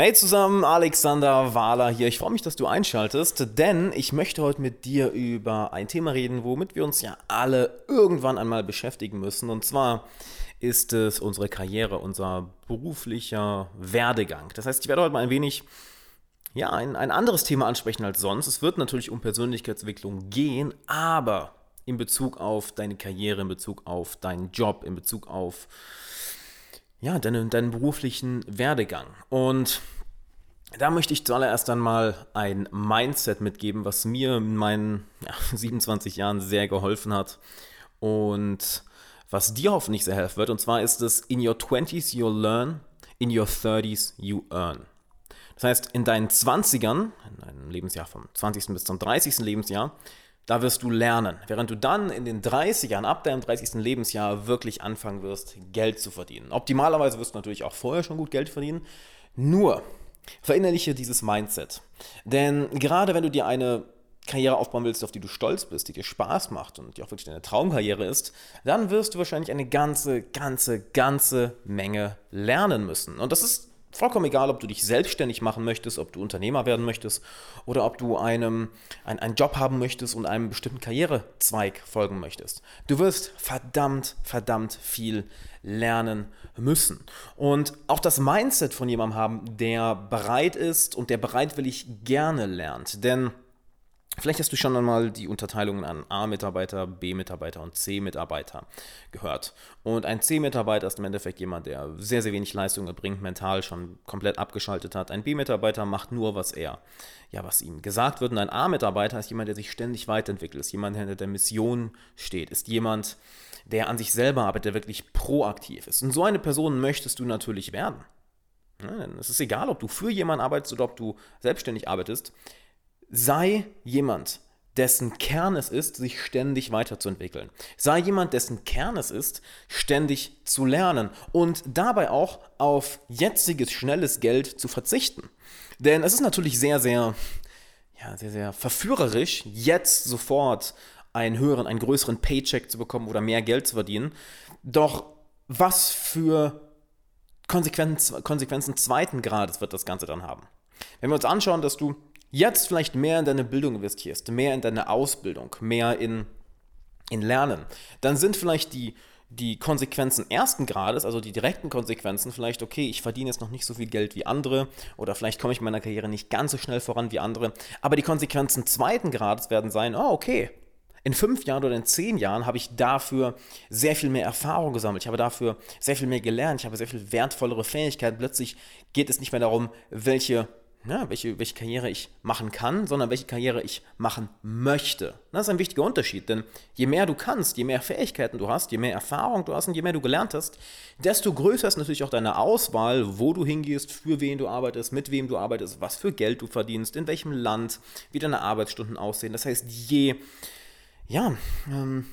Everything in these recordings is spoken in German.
Hey zusammen, Alexander Wahler hier. Ich freue mich, dass du einschaltest, denn ich möchte heute mit dir über ein Thema reden, womit wir uns ja alle irgendwann einmal beschäftigen müssen. Und zwar ist es unsere Karriere, unser beruflicher Werdegang. Das heißt, ich werde heute mal ein wenig ja, ein, ein anderes Thema ansprechen als sonst. Es wird natürlich um Persönlichkeitsentwicklung gehen, aber in Bezug auf deine Karriere, in Bezug auf deinen Job, in Bezug auf ja, deinen, deinen beruflichen Werdegang. Und da möchte ich zuallererst einmal ein Mindset mitgeben, was mir in meinen ja, 27 Jahren sehr geholfen hat und was dir hoffentlich sehr helfen wird. Und zwar ist es, in your 20s you learn, in your 30s you earn. Das heißt, in deinen 20ern, in deinem Lebensjahr vom 20. bis zum 30. Lebensjahr, da wirst du lernen. Während du dann in den 30ern, ab deinem 30. Lebensjahr, wirklich anfangen wirst, Geld zu verdienen. Optimalerweise wirst du natürlich auch vorher schon gut Geld verdienen. Nur verinnerliche dieses Mindset. Denn gerade wenn du dir eine Karriere aufbauen willst, auf die du stolz bist, die dir Spaß macht und die auch wirklich deine Traumkarriere ist, dann wirst du wahrscheinlich eine ganze, ganze, ganze Menge lernen müssen. Und das ist vollkommen egal, ob du dich selbstständig machen möchtest, ob du Unternehmer werden möchtest oder ob du einem, ein, einen Job haben möchtest und einem bestimmten Karrierezweig folgen möchtest. Du wirst verdammt, verdammt viel lernen müssen. Und auch das Mindset von jemandem haben, der bereit ist und der bereitwillig gerne lernt. Denn Vielleicht hast du schon einmal die Unterteilungen an A-Mitarbeiter, B-Mitarbeiter und C-Mitarbeiter gehört. Und ein C-Mitarbeiter ist im Endeffekt jemand, der sehr, sehr wenig Leistung erbringt, mental schon komplett abgeschaltet hat. Ein B-Mitarbeiter macht nur, was er, ja, was ihm gesagt wird. Und ein A-Mitarbeiter ist jemand, der sich ständig weiterentwickelt, ist jemand, der hinter der Mission steht, ist jemand, der an sich selber arbeitet, der wirklich proaktiv ist. Und so eine Person möchtest du natürlich werden. Es ist egal, ob du für jemanden arbeitest oder ob du selbstständig arbeitest sei jemand, dessen Kern es ist, sich ständig weiterzuentwickeln. Sei jemand, dessen Kern es ist, ständig zu lernen und dabei auch auf jetziges, schnelles Geld zu verzichten. Denn es ist natürlich sehr, sehr, ja, sehr, sehr verführerisch, jetzt sofort einen höheren, einen größeren Paycheck zu bekommen oder mehr Geld zu verdienen. Doch was für Konsequenzen, Konsequenzen zweiten Grades wird das Ganze dann haben? Wenn wir uns anschauen, dass du jetzt vielleicht mehr in deine Bildung investierst, mehr in deine Ausbildung, mehr in, in Lernen, dann sind vielleicht die, die Konsequenzen ersten Grades, also die direkten Konsequenzen, vielleicht, okay, ich verdiene jetzt noch nicht so viel Geld wie andere oder vielleicht komme ich in meiner Karriere nicht ganz so schnell voran wie andere, aber die Konsequenzen zweiten Grades werden sein, oh, okay, in fünf Jahren oder in zehn Jahren habe ich dafür sehr viel mehr Erfahrung gesammelt. Ich habe dafür sehr viel mehr gelernt. Ich habe sehr viel wertvollere Fähigkeiten. Plötzlich geht es nicht mehr darum, welche ja, welche, welche Karriere ich machen kann, sondern welche Karriere ich machen möchte. Das ist ein wichtiger Unterschied, denn je mehr du kannst, je mehr Fähigkeiten du hast, je mehr Erfahrung du hast und je mehr du gelernt hast, desto größer ist natürlich auch deine Auswahl, wo du hingehst, für wen du arbeitest, mit wem du arbeitest, was für Geld du verdienst, in welchem Land, wie deine Arbeitsstunden aussehen. Das heißt, je, ja, ähm,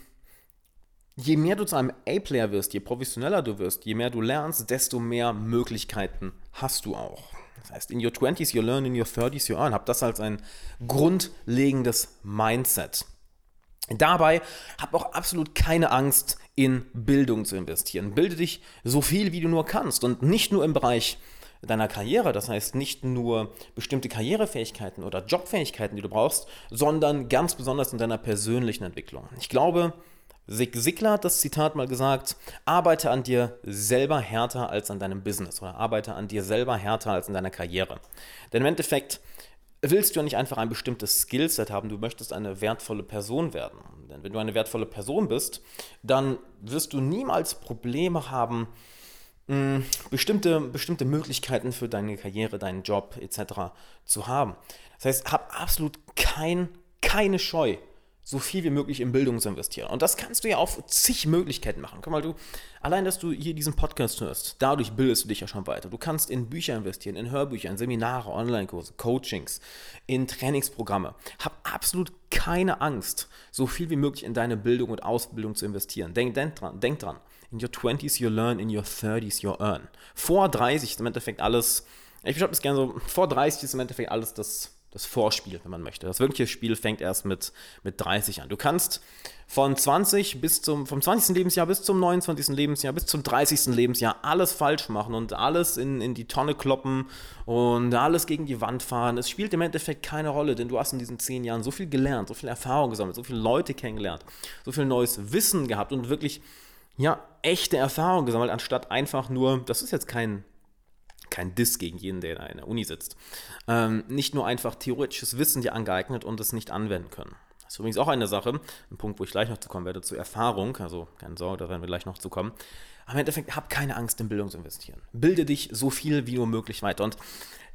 je mehr du zu einem A-Player wirst, je professioneller du wirst, je mehr du lernst, desto mehr Möglichkeiten hast du auch. Das heißt, in your 20s you learn, in your 30s you earn. Hab das als ein grundlegendes Mindset. Dabei hab auch absolut keine Angst, in Bildung zu investieren. Bilde dich so viel, wie du nur kannst und nicht nur im Bereich deiner Karriere, das heißt nicht nur bestimmte Karrierefähigkeiten oder Jobfähigkeiten, die du brauchst, sondern ganz besonders in deiner persönlichen Entwicklung. Ich glaube, Sig Sigler hat das Zitat mal gesagt, arbeite an dir selber härter als an deinem Business oder arbeite an dir selber härter als in deiner Karriere. Denn im Endeffekt willst du ja nicht einfach ein bestimmtes Skillset haben, du möchtest eine wertvolle Person werden. Denn wenn du eine wertvolle Person bist, dann wirst du niemals Probleme haben, mh, bestimmte, bestimmte Möglichkeiten für deine Karriere, deinen Job etc. zu haben. Das heißt, hab absolut kein, keine Scheu so viel wie möglich in Bildung zu investieren. Und das kannst du ja auf zig Möglichkeiten machen. Guck mal, du, allein, dass du hier diesen Podcast hörst, dadurch bildest du dich ja schon weiter. Du kannst in Bücher investieren, in Hörbücher, in Seminare, Online-Kurse, Coachings, in Trainingsprogramme. Hab absolut keine Angst, so viel wie möglich in deine Bildung und Ausbildung zu investieren. Denk, denk dran, denk dran. In your 20s you learn, in your 30s you earn. Vor 30 ist im Endeffekt alles, ich beschreibe das gerne so, vor 30 ist im Endeffekt alles das das Vorspiel, wenn man möchte. Das wirkliche Spiel fängt erst mit, mit 30 an. Du kannst von 20 bis zum, vom 20. Lebensjahr bis zum 29. Lebensjahr bis zum 30. Lebensjahr alles falsch machen und alles in, in die Tonne kloppen und alles gegen die Wand fahren. Es spielt im Endeffekt keine Rolle, denn du hast in diesen 10 Jahren so viel gelernt, so viel Erfahrung gesammelt, so viele Leute kennengelernt, so viel neues Wissen gehabt und wirklich, ja, echte Erfahrung gesammelt, anstatt einfach nur, das ist jetzt kein kein Diss gegen jeden, der in der Uni sitzt. Ähm, nicht nur einfach theoretisches Wissen dir angeeignet und es nicht anwenden können. Das ist übrigens auch eine Sache, ein Punkt, wo ich gleich noch zu kommen werde, zur Erfahrung, also keine Sorge, da werden wir gleich noch zu kommen. Im Endeffekt, hab keine Angst, in Bildung zu investieren. Bilde dich so viel wie nur möglich weiter. Und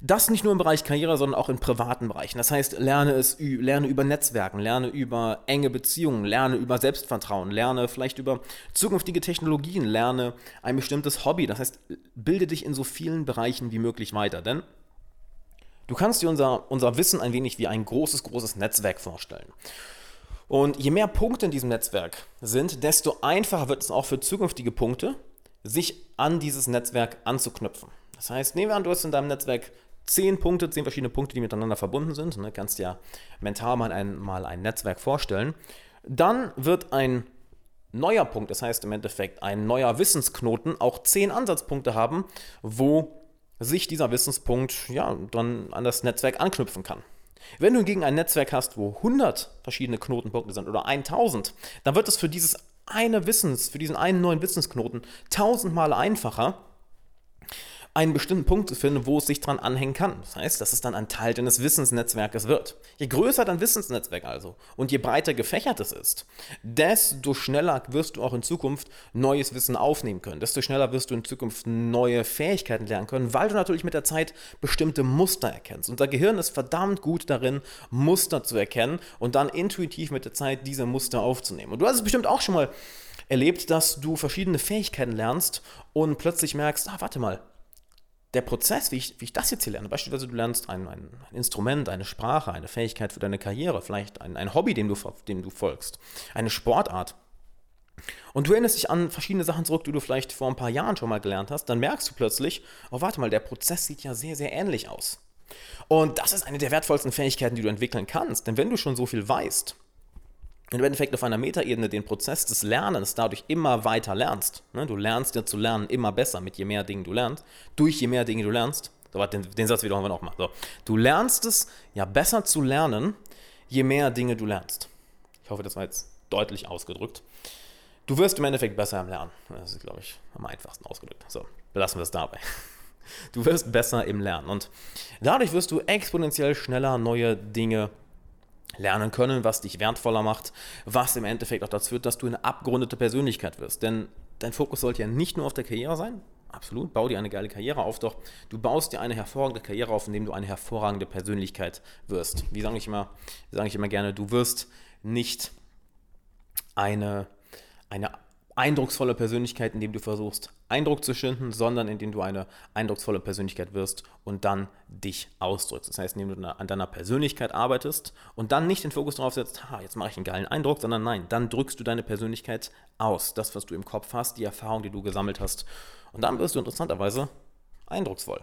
das nicht nur im Bereich Karriere, sondern auch in privaten Bereichen. Das heißt, lerne es, lerne über Netzwerken, lerne über enge Beziehungen, lerne über Selbstvertrauen, lerne vielleicht über zukünftige Technologien, lerne ein bestimmtes Hobby. Das heißt, bilde dich in so vielen Bereichen wie möglich weiter. Denn du kannst dir unser, unser Wissen ein wenig wie ein großes, großes Netzwerk vorstellen. Und je mehr Punkte in diesem Netzwerk sind, desto einfacher wird es auch für zukünftige Punkte, sich an dieses Netzwerk anzuknüpfen. Das heißt, nehmen wir an, du hast in deinem Netzwerk zehn Punkte, zehn verschiedene Punkte, die miteinander verbunden sind. Du ne, kannst ja mental mal ein, mal ein Netzwerk vorstellen. Dann wird ein neuer Punkt, das heißt im Endeffekt ein neuer Wissensknoten, auch zehn Ansatzpunkte haben, wo sich dieser Wissenspunkt ja, dann an das Netzwerk anknüpfen kann. Wenn du hingegen ein Netzwerk hast, wo 100 verschiedene Knotenpunkte sind oder 1000, dann wird es für dieses eine Wissens, für diesen einen neuen Wissensknoten tausendmal einfacher, einen bestimmten Punkt zu finden, wo es sich dran anhängen kann. Das heißt, dass es dann ein Teil deines Wissensnetzwerkes wird. Je größer dein Wissensnetzwerk also und je breiter gefächert es ist, desto schneller wirst du auch in Zukunft neues Wissen aufnehmen können. Desto schneller wirst du in Zukunft neue Fähigkeiten lernen können, weil du natürlich mit der Zeit bestimmte Muster erkennst. Unser Gehirn ist verdammt gut darin, Muster zu erkennen und dann intuitiv mit der Zeit diese Muster aufzunehmen. Und du hast es bestimmt auch schon mal erlebt, dass du verschiedene Fähigkeiten lernst und plötzlich merkst, ah, warte mal, der Prozess, wie ich, wie ich das jetzt hier lerne, beispielsweise du lernst ein, ein, Instrument, eine Sprache, eine Fähigkeit für deine Karriere, vielleicht ein, ein Hobby, dem du, dem du folgst, eine Sportart. Und du erinnerst dich an verschiedene Sachen zurück, die du vielleicht vor ein paar Jahren schon mal gelernt hast, dann merkst du plötzlich, oh warte mal, der Prozess sieht ja sehr, sehr ähnlich aus. Und das ist eine der wertvollsten Fähigkeiten, die du entwickeln kannst. Denn wenn du schon so viel weißt, im Endeffekt auf einer Metaebene den Prozess des Lernens dadurch immer weiter lernst, ne, du lernst ja zu lernen immer besser mit je mehr Dingen du lernst, durch je mehr Dinge du lernst, so, den, den Satz wiederholen wir nochmal. So, du lernst es ja besser zu lernen, je mehr Dinge du lernst. Ich hoffe, das war jetzt deutlich ausgedrückt. Du wirst im Endeffekt besser im Lernen. Das ist, glaube ich, am einfachsten ausgedrückt. So, belassen wir es dabei. Du wirst besser im Lernen und dadurch wirst du exponentiell schneller neue Dinge lernen können, was dich wertvoller macht, was im Endeffekt auch dazu führt, dass du eine abgerundete Persönlichkeit wirst. Denn dein Fokus sollte ja nicht nur auf der Karriere sein, absolut, bau dir eine geile Karriere auf, doch du baust dir eine hervorragende Karriere auf, indem du eine hervorragende Persönlichkeit wirst. Wie sage ich immer, sage ich immer gerne, du wirst nicht eine, eine eindrucksvolle Persönlichkeit, indem du versuchst, Eindruck zu schinden, sondern indem du eine eindrucksvolle Persönlichkeit wirst und dann dich ausdrückst. Das heißt, indem du an deiner Persönlichkeit arbeitest und dann nicht den Fokus darauf setzt, ha, jetzt mache ich einen geilen Eindruck, sondern nein, dann drückst du deine Persönlichkeit aus. Das, was du im Kopf hast, die Erfahrung, die du gesammelt hast. Und dann wirst du interessanterweise eindrucksvoll.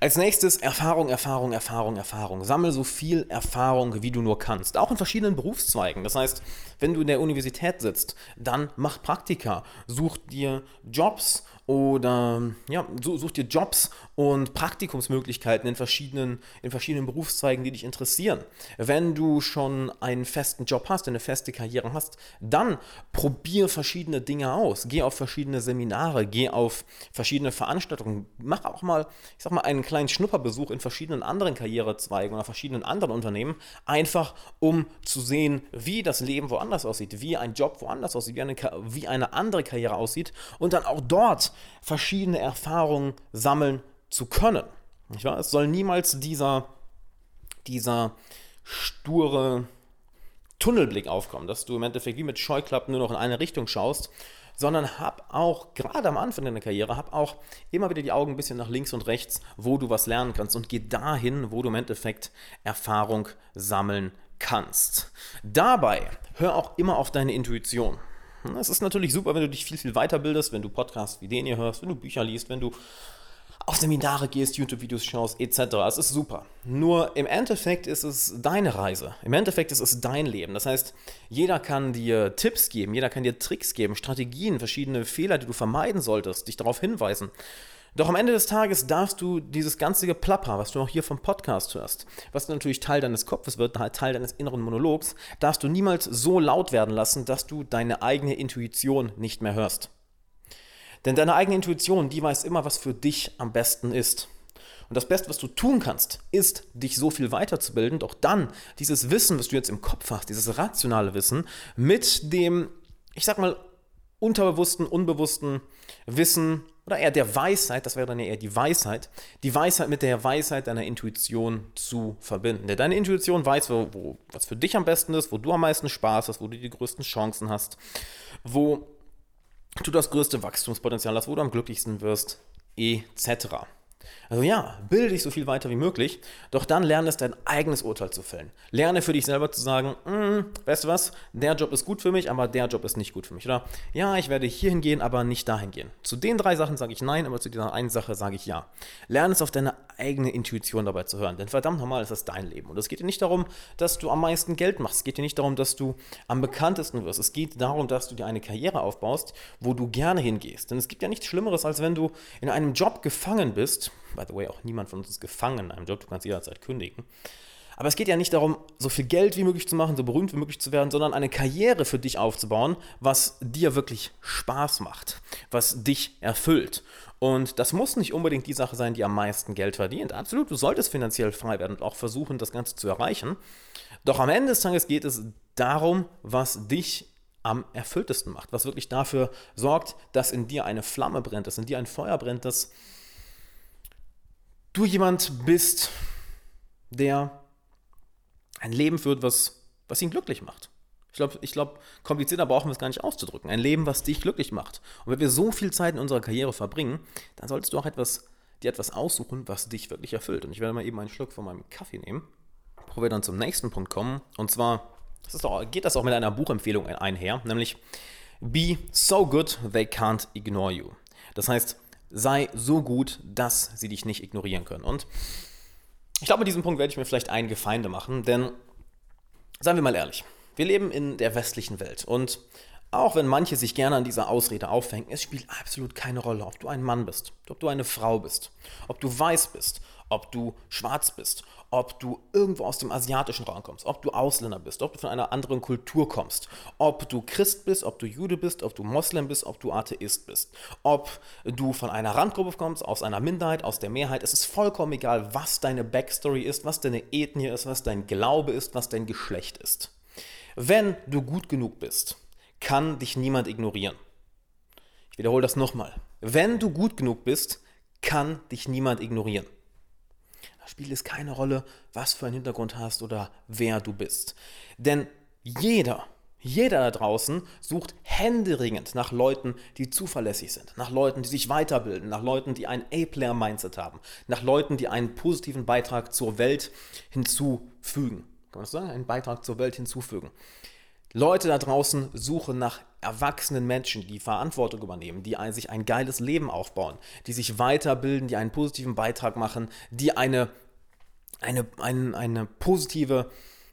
Als nächstes Erfahrung, Erfahrung, Erfahrung, Erfahrung. Sammel so viel Erfahrung, wie du nur kannst. Auch in verschiedenen Berufszweigen. Das heißt, wenn du in der Universität sitzt, dann mach Praktika. Such dir Jobs oder ja, such dir Jobs und Praktikumsmöglichkeiten in verschiedenen, in verschiedenen Berufszweigen, die dich interessieren. Wenn du schon einen festen Job hast, eine feste Karriere hast, dann probier verschiedene Dinge aus. Geh auf verschiedene Seminare, geh auf verschiedene Veranstaltungen. Mach auch mal, ich sag mal, einen kleinen Schnupperbesuch in verschiedenen anderen Karrierezweigen oder verschiedenen anderen Unternehmen, einfach um zu sehen, wie das Leben woanders aussieht, wie ein Job woanders aussieht, wie eine, wie eine andere Karriere aussieht und dann auch dort verschiedene Erfahrungen sammeln zu können. Es soll niemals dieser, dieser sture Tunnelblick aufkommen, dass du im Endeffekt wie mit Scheuklappen nur noch in eine Richtung schaust, sondern hab auch, gerade am Anfang deiner Karriere, hab auch immer wieder die Augen ein bisschen nach links und rechts, wo du was lernen kannst und geh dahin, wo du im Endeffekt Erfahrung sammeln kannst. Dabei hör auch immer auf deine Intuition. Es ist natürlich super, wenn du dich viel, viel weiterbildest, wenn du Podcasts wie den hier hörst, wenn du Bücher liest, wenn du auf Seminare gehst, YouTube-Videos schaust, etc. Es ist super. Nur im Endeffekt ist es deine Reise. Im Endeffekt ist es dein Leben. Das heißt, jeder kann dir Tipps geben, jeder kann dir Tricks geben, Strategien, verschiedene Fehler, die du vermeiden solltest, dich darauf hinweisen. Doch am Ende des Tages darfst du dieses ganze Geplapper, was du auch hier vom Podcast hörst, was natürlich Teil deines Kopfes wird, Teil deines inneren Monologs, darfst du niemals so laut werden lassen, dass du deine eigene Intuition nicht mehr hörst. Denn deine eigene Intuition, die weiß immer, was für dich am besten ist. Und das Beste, was du tun kannst, ist, dich so viel weiterzubilden, doch dann dieses Wissen, was du jetzt im Kopf hast, dieses rationale Wissen, mit dem, ich sag mal, unterbewussten, unbewussten Wissen oder eher der Weisheit, das wäre dann eher die Weisheit, die Weisheit mit der Weisheit deiner Intuition zu verbinden. Denn deine Intuition weiß, wo, wo, was für dich am besten ist, wo du am meisten Spaß hast, wo du die größten Chancen hast, wo du das größte Wachstumspotenzial hast, wo du am glücklichsten wirst, etc. Also ja, bilde dich so viel weiter wie möglich, doch dann lerne es dein eigenes Urteil zu fällen. Lerne für dich selber zu sagen, mm, weißt du was, der Job ist gut für mich, aber der Job ist nicht gut für mich. Oder ja, ich werde hierhin gehen, aber nicht dahin gehen. Zu den drei Sachen sage ich nein, aber zu dieser einen Sache sage ich ja. Lerne es auf deine eigene Intuition dabei zu hören, denn verdammt nochmal ist das dein Leben. Und es geht dir nicht darum, dass du am meisten Geld machst. Es geht dir nicht darum, dass du am bekanntesten wirst. Es geht darum, dass du dir eine Karriere aufbaust, wo du gerne hingehst. Denn es gibt ja nichts Schlimmeres, als wenn du in einem Job gefangen bist, by the way, auch niemand von uns ist gefangen in einem Job, du kannst jederzeit kündigen. Aber es geht ja nicht darum, so viel Geld wie möglich zu machen, so berühmt wie möglich zu werden, sondern eine Karriere für dich aufzubauen, was dir wirklich Spaß macht, was dich erfüllt. Und das muss nicht unbedingt die Sache sein, die am meisten Geld verdient. Absolut, du solltest finanziell frei werden und auch versuchen, das Ganze zu erreichen. Doch am Ende des Tages geht es darum, was dich am erfülltesten macht, was wirklich dafür sorgt, dass in dir eine Flamme brennt, dass in dir ein Feuer brennt, dass du jemand bist, der ein Leben führt, was, was ihn glücklich macht. Ich glaube, ich glaub, komplizierter brauchen wir es gar nicht auszudrücken. Ein Leben, was dich glücklich macht. Und wenn wir so viel Zeit in unserer Karriere verbringen, dann solltest du auch etwas, dir etwas aussuchen, was dich wirklich erfüllt. Und ich werde mal eben einen Schluck von meinem Kaffee nehmen, bevor wir dann zum nächsten Punkt kommen. Und zwar das auch, geht das auch mit einer Buchempfehlung einher, nämlich Be so good they can't ignore you. Das heißt, sei so gut, dass sie dich nicht ignorieren können. Und ich glaube, mit diesem Punkt werde ich mir vielleicht einige Feinde machen, denn seien wir mal ehrlich, wir leben in der westlichen Welt und auch wenn manche sich gerne an dieser Ausrede aufhängen, es spielt absolut keine Rolle, ob du ein Mann bist, ob du eine Frau bist, ob du weiß bist, ob du schwarz bist, ob du irgendwo aus dem asiatischen Raum kommst, ob du Ausländer bist, ob du von einer anderen Kultur kommst, ob du Christ bist, ob du Jude bist, ob du Moslem bist, ob du Atheist bist, ob du von einer Randgruppe kommst, aus einer Minderheit, aus der Mehrheit. Es ist vollkommen egal, was deine Backstory ist, was deine Ethnie ist, was dein Glaube ist, was dein Geschlecht ist. Wenn du gut genug bist, kann dich niemand ignorieren. Ich wiederhole das nochmal. Wenn du gut genug bist, kann dich niemand ignorieren spielt es keine Rolle, was für einen Hintergrund hast oder wer du bist. Denn jeder, jeder da draußen sucht händeringend nach Leuten, die zuverlässig sind, nach Leuten, die sich weiterbilden, nach Leuten, die ein A-Player-Mindset haben, nach Leuten, die einen positiven Beitrag zur Welt hinzufügen. Kann man das sagen? Einen Beitrag zur Welt hinzufügen. Leute da draußen suchen nach erwachsenen Menschen, die Verantwortung übernehmen, die ein, sich ein geiles Leben aufbauen, die sich weiterbilden, die einen positiven Beitrag machen, die eine, eine, eine, eine positive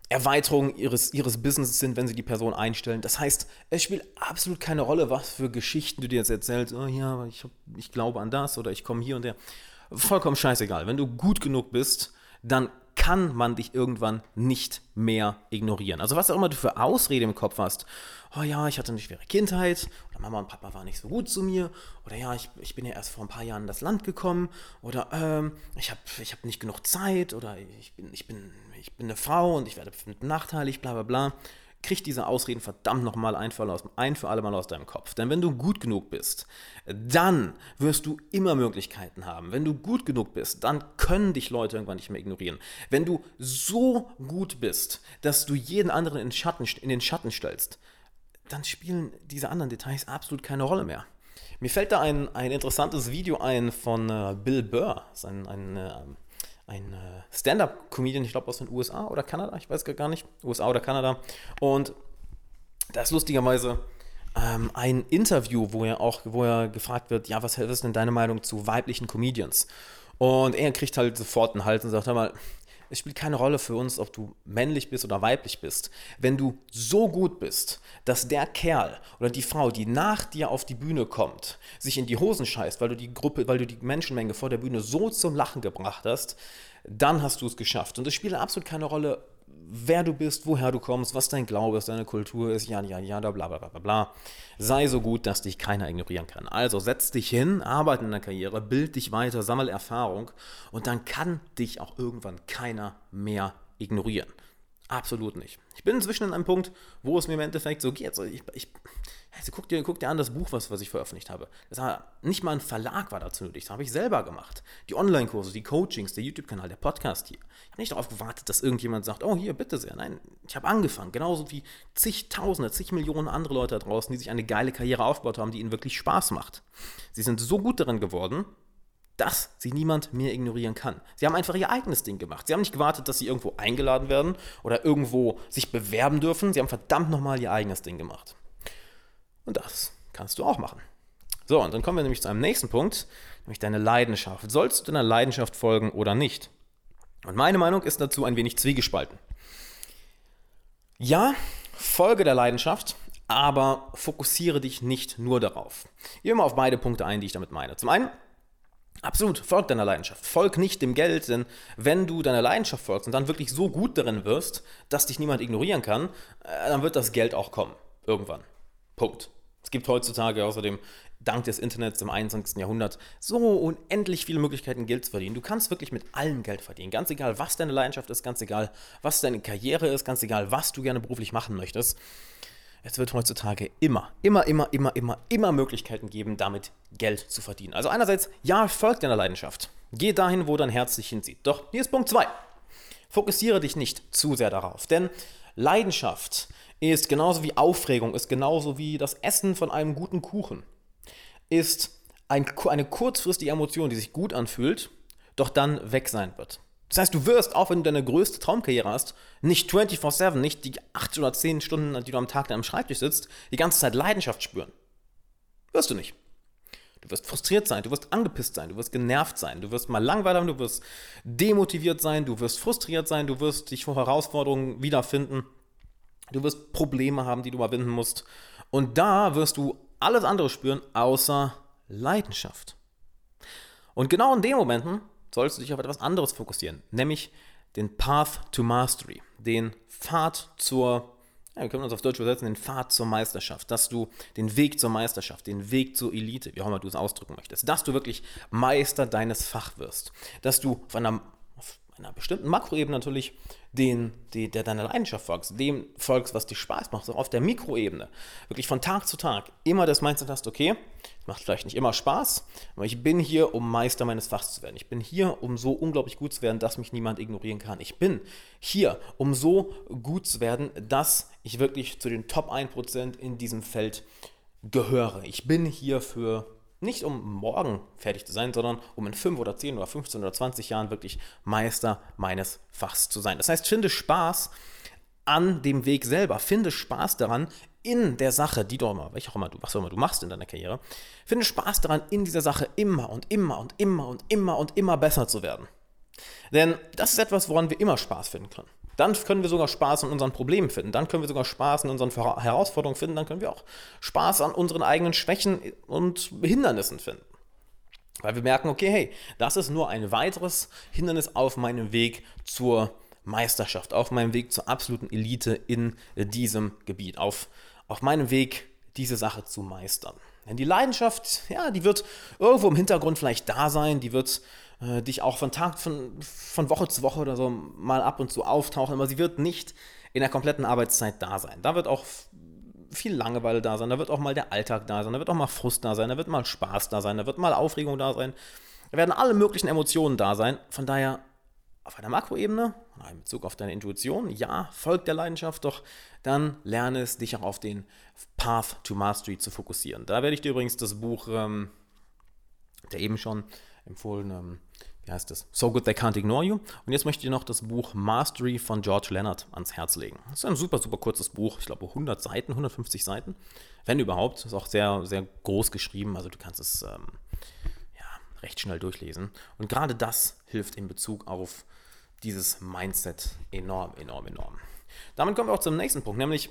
Erweiterung ihres, ihres Businesses sind, wenn sie die Person einstellen. Das heißt, es spielt absolut keine Rolle, was für Geschichten du dir jetzt erzählst. Oh ja, ich, hab, ich glaube an das oder ich komme hier und der. Vollkommen scheißegal. Wenn du gut genug bist, dann kann man dich irgendwann nicht mehr ignorieren. Also was auch immer du für Ausrede im Kopf hast. Oh ja, ich hatte eine schwere Kindheit oder Mama und Papa waren nicht so gut zu mir oder ja, ich, ich bin ja erst vor ein paar Jahren in das Land gekommen oder ähm, ich habe ich hab nicht genug Zeit oder ich bin, ich, bin, ich bin eine Frau und ich werde nachteilig, bla bla bla krieg diese Ausreden verdammt nochmal ein für, ein für alle Mal aus deinem Kopf. Denn wenn du gut genug bist, dann wirst du immer Möglichkeiten haben. Wenn du gut genug bist, dann können dich Leute irgendwann nicht mehr ignorieren. Wenn du so gut bist, dass du jeden anderen in, Schatten, in den Schatten stellst, dann spielen diese anderen Details absolut keine Rolle mehr. Mir fällt da ein, ein interessantes Video ein von äh, Bill Burr, ein, ein äh, ein äh, Stand-up-Comedian, ich glaube aus den USA oder Kanada, ich weiß gar nicht, USA oder Kanada. Und da ist lustigerweise ähm, ein Interview, wo er auch, wo er gefragt wird, ja, was ist denn deine Meinung zu weiblichen Comedians? Und er kriegt halt sofort einen Hals und sagt, hör mal, es spielt keine Rolle für uns, ob du männlich bist oder weiblich bist. Wenn du so gut bist, dass der Kerl oder die Frau, die nach dir auf die Bühne kommt, sich in die Hosen scheißt, weil du die Gruppe, weil du die Menschenmenge vor der Bühne so zum Lachen gebracht hast, dann hast du es geschafft. Und es spielt absolut keine Rolle, wer du bist, woher du kommst, was dein Glaube ist, deine Kultur ist, ja, ja, ja, bla, bla, bla, bla, bla. Sei so gut, dass dich keiner ignorieren kann. Also setz dich hin, arbeite in der Karriere, bild dich weiter, sammle Erfahrung und dann kann dich auch irgendwann keiner mehr ignorieren. Absolut nicht. Ich bin inzwischen an einem Punkt, wo es mir im Endeffekt so geht. Also ich, ich, also guck, dir, guck dir an das Buch, was, was ich veröffentlicht habe. Das war, nicht mal ein Verlag war dazu nötig. Das habe ich selber gemacht. Die Online-Kurse, die Coachings, der YouTube-Kanal, der Podcast hier. Ich habe nicht darauf gewartet, dass irgendjemand sagt, oh hier, bitte sehr. Nein, ich habe angefangen. Genauso wie zigtausende, zig Millionen andere Leute da draußen, die sich eine geile Karriere aufgebaut haben, die ihnen wirklich Spaß macht. Sie sind so gut darin geworden, dass sie niemand mehr ignorieren kann. Sie haben einfach ihr eigenes Ding gemacht. Sie haben nicht gewartet, dass sie irgendwo eingeladen werden oder irgendwo sich bewerben dürfen. Sie haben verdammt nochmal ihr eigenes Ding gemacht. Und das kannst du auch machen. So, und dann kommen wir nämlich zu einem nächsten Punkt, nämlich deine Leidenschaft. Sollst du deiner Leidenschaft folgen oder nicht? Und meine Meinung ist dazu ein wenig zwiegespalten. Ja, folge der Leidenschaft, aber fokussiere dich nicht nur darauf. Gehe mal auf beide Punkte ein, die ich damit meine. Zum einen, Absolut, folg deiner Leidenschaft. Folg nicht dem Geld, denn wenn du deiner Leidenschaft folgst und dann wirklich so gut darin wirst, dass dich niemand ignorieren kann, äh, dann wird das Geld auch kommen. Irgendwann. Punkt. Es gibt heutzutage außerdem dank des Internets im 21. Jahrhundert so unendlich viele Möglichkeiten, Geld zu verdienen. Du kannst wirklich mit allem Geld verdienen. Ganz egal, was deine Leidenschaft ist, ganz egal, was deine Karriere ist, ganz egal, was du gerne beruflich machen möchtest. Es wird heutzutage immer, immer, immer, immer, immer, immer Möglichkeiten geben, damit Geld zu verdienen. Also einerseits, ja, folgt deiner Leidenschaft. Geh dahin, wo dein Herz dich hinzieht. Doch hier ist Punkt 2. Fokussiere dich nicht zu sehr darauf, denn Leidenschaft ist genauso wie Aufregung, ist genauso wie das Essen von einem guten Kuchen, ist ein, eine kurzfristige Emotion, die sich gut anfühlt, doch dann weg sein wird. Das heißt, du wirst, auch wenn du deine größte Traumkarriere hast, nicht 24-7, nicht die 8 oder 10 Stunden, die du am Tag am Schreibtisch sitzt, die ganze Zeit Leidenschaft spüren. Wirst du nicht. Du wirst frustriert sein, du wirst angepisst sein, du wirst genervt sein, du wirst mal langweilig sein, du wirst demotiviert sein, du wirst frustriert sein, du wirst dich vor Herausforderungen wiederfinden, du wirst Probleme haben, die du überwinden musst. Und da wirst du alles andere spüren, außer Leidenschaft. Und genau in den Momenten sollst du dich auf etwas anderes fokussieren, nämlich den Path to Mastery, den Pfad zur, ja, wir können uns auf Deutsch übersetzen, den Pfad zur Meisterschaft, dass du den Weg zur Meisterschaft, den Weg zur Elite, wie auch immer du es ausdrücken möchtest, dass du wirklich Meister deines Fach wirst, dass du auf einer, einer bestimmten Makroebene natürlich den, die, der deiner Leidenschaft folgst, dem folgst, was dir Spaß macht, so auf der Mikroebene, wirklich von Tag zu Tag, immer das Mindset hast, okay, macht vielleicht nicht immer Spaß, aber ich bin hier, um Meister meines Fachs zu werden. Ich bin hier, um so unglaublich gut zu werden, dass mich niemand ignorieren kann. Ich bin hier, um so gut zu werden, dass ich wirklich zu den Top 1% in diesem Feld gehöre. Ich bin hier für nicht um morgen fertig zu sein, sondern um in 5 oder 10 oder 15 oder 20 Jahren wirklich Meister meines Fachs zu sein. Das heißt, finde Spaß an dem Weg selber. Finde Spaß daran, in der Sache, die du immer, welche auch immer du, was auch immer du machst in deiner Karriere, finde Spaß daran, in dieser Sache immer und immer und immer und immer und immer besser zu werden. Denn das ist etwas, woran wir immer Spaß finden können. Dann können wir sogar Spaß an unseren Problemen finden. Dann können wir sogar Spaß an unseren Herausforderungen finden. Dann können wir auch Spaß an unseren eigenen Schwächen und Hindernissen finden. Weil wir merken, okay, hey, das ist nur ein weiteres Hindernis auf meinem Weg zur Meisterschaft, auf meinem Weg zur absoluten Elite in diesem Gebiet, auf, auf meinem Weg, diese Sache zu meistern. Denn die Leidenschaft, ja, die wird irgendwo im Hintergrund vielleicht da sein, die wird äh, dich auch von Tag, von, von Woche zu Woche oder so mal ab und zu auftauchen, aber sie wird nicht in der kompletten Arbeitszeit da sein. Da wird auch viel Langeweile da sein, da wird auch mal der Alltag da sein, da wird auch mal Frust da sein, da wird mal Spaß da sein, da wird mal Aufregung da sein. Da werden alle möglichen Emotionen da sein. Von daher auf einer Makroebene, in Bezug auf deine Intuition, ja, folgt der Leidenschaft, doch dann lerne es, dich auch auf den Path to Mastery zu fokussieren. Da werde ich dir übrigens das Buch, ähm, der eben schon empfohlen, ähm, wie heißt es? So Good They Can't Ignore You. Und jetzt möchte ich noch das Buch Mastery von George Leonard ans Herz legen. Das ist ein super, super kurzes Buch. Ich glaube 100 Seiten, 150 Seiten. Wenn überhaupt. Ist auch sehr, sehr groß geschrieben. Also du kannst es ähm, ja, recht schnell durchlesen. Und gerade das hilft in Bezug auf dieses Mindset enorm, enorm, enorm. Damit kommen wir auch zum nächsten Punkt, nämlich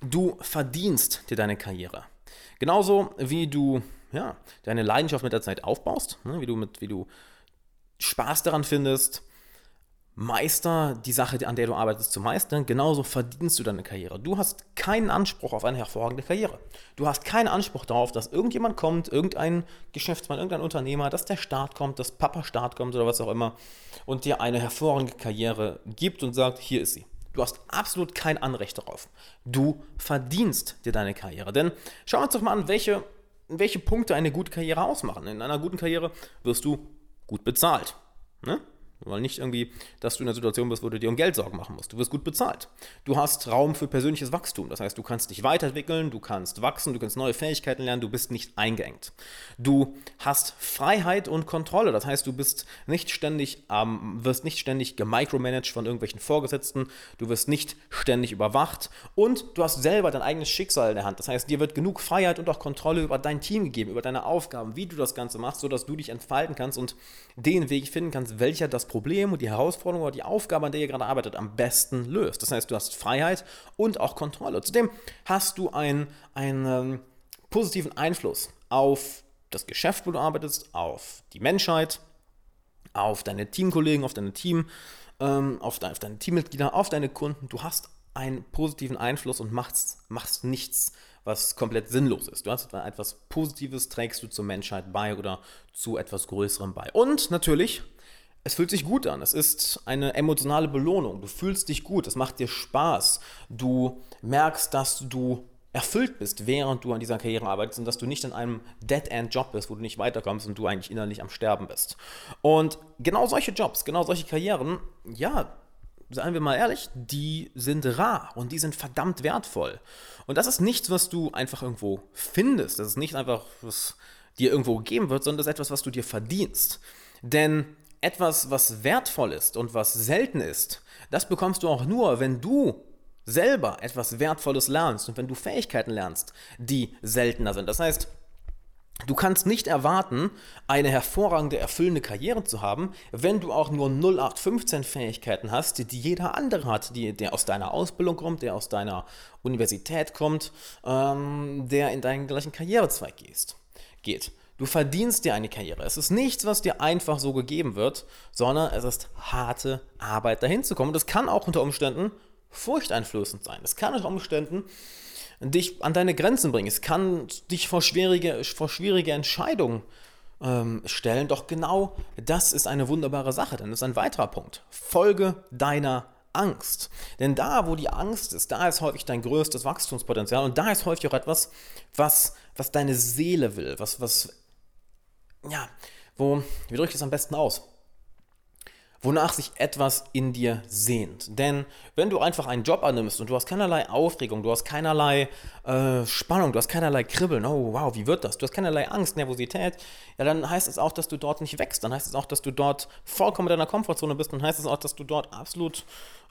du verdienst dir deine Karriere. Genauso wie du ja, deine Leidenschaft mit der Zeit aufbaust, ne, wie, du mit, wie du Spaß daran findest, Meister die Sache, an der du arbeitest, zu meistern, genauso verdienst du deine Karriere. Du hast keinen Anspruch auf eine hervorragende Karriere. Du hast keinen Anspruch darauf, dass irgendjemand kommt, irgendein Geschäftsmann, irgendein Unternehmer, dass der Staat kommt, dass Papa Staat kommt oder was auch immer und dir eine hervorragende Karriere gibt und sagt, hier ist sie. Du hast absolut kein Anrecht darauf. Du verdienst dir deine Karriere. Denn schauen wir uns doch mal an, welche, welche Punkte eine gute Karriere ausmachen. In einer guten Karriere wirst du gut bezahlt. Ne? Weil nicht irgendwie, dass du in einer Situation bist, wo du dir um Geld Sorgen machen musst. Du wirst gut bezahlt. Du hast Raum für persönliches Wachstum. Das heißt, du kannst dich weiterentwickeln, du kannst wachsen, du kannst neue Fähigkeiten lernen, du bist nicht eingeengt. Du hast Freiheit und Kontrolle. Das heißt, du bist nicht ständig, ähm, wirst nicht ständig gemicromanaged von irgendwelchen Vorgesetzten. Du wirst nicht ständig überwacht und du hast selber dein eigenes Schicksal in der Hand. Das heißt, dir wird genug Freiheit und auch Kontrolle über dein Team gegeben, über deine Aufgaben, wie du das Ganze machst, sodass du dich entfalten kannst und den Weg finden kannst, welcher das Problem und die Herausforderung oder die Aufgabe, an der ihr gerade arbeitet, am besten löst. Das heißt, du hast Freiheit und auch Kontrolle. Zudem hast du einen, einen positiven Einfluss auf das Geschäft, wo du arbeitest, auf die Menschheit, auf deine Teamkollegen, auf deine Team, ähm, auf, de, auf deine Teammitglieder, auf deine Kunden. Du hast einen positiven Einfluss und machst, machst nichts, was komplett sinnlos ist. Du hast etwas Positives, trägst du zur Menschheit bei oder zu etwas Größerem bei. Und natürlich es fühlt sich gut an. Es ist eine emotionale Belohnung. Du fühlst dich gut. Es macht dir Spaß. Du merkst, dass du erfüllt bist, während du an dieser Karriere arbeitest und dass du nicht in einem Dead-End-Job bist, wo du nicht weiterkommst und du eigentlich innerlich am Sterben bist. Und genau solche Jobs, genau solche Karrieren, ja, seien wir mal ehrlich, die sind rar und die sind verdammt wertvoll. Und das ist nichts, was du einfach irgendwo findest. Das ist nicht einfach, was dir irgendwo gegeben wird, sondern das ist etwas, was du dir verdienst. Denn etwas, was wertvoll ist und was selten ist, das bekommst du auch nur, wenn du selber etwas Wertvolles lernst und wenn du Fähigkeiten lernst, die seltener sind. Das heißt, du kannst nicht erwarten, eine hervorragende, erfüllende Karriere zu haben, wenn du auch nur 0815 Fähigkeiten hast, die jeder andere hat, die, der aus deiner Ausbildung kommt, der aus deiner Universität kommt, ähm, der in deinen gleichen Karrierezweig gehst, geht. Du verdienst dir eine Karriere. Es ist nichts, was dir einfach so gegeben wird, sondern es ist harte Arbeit, dahin zu kommen. Und es kann auch unter Umständen furchteinflößend sein. Es kann unter Umständen dich an deine Grenzen bringen. Es kann dich vor schwierige, vor schwierige Entscheidungen ähm, stellen. Doch genau das ist eine wunderbare Sache, denn das ist ein weiterer Punkt. Folge deiner Angst. Denn da, wo die Angst ist, da ist häufig dein größtes Wachstumspotenzial und da ist häufig auch etwas, was, was deine Seele will, was, was ja, wo, wie drücke ich das am besten aus? Wonach sich etwas in dir sehnt. Denn wenn du einfach einen Job annimmst und du hast keinerlei Aufregung, du hast keinerlei äh, Spannung, du hast keinerlei Kribbeln, oh wow, wie wird das? Du hast keinerlei Angst, Nervosität, ja, dann heißt es auch, dass du dort nicht wächst. Dann heißt es auch, dass du dort vollkommen in deiner Komfortzone bist. Dann heißt es auch, dass du dort absolut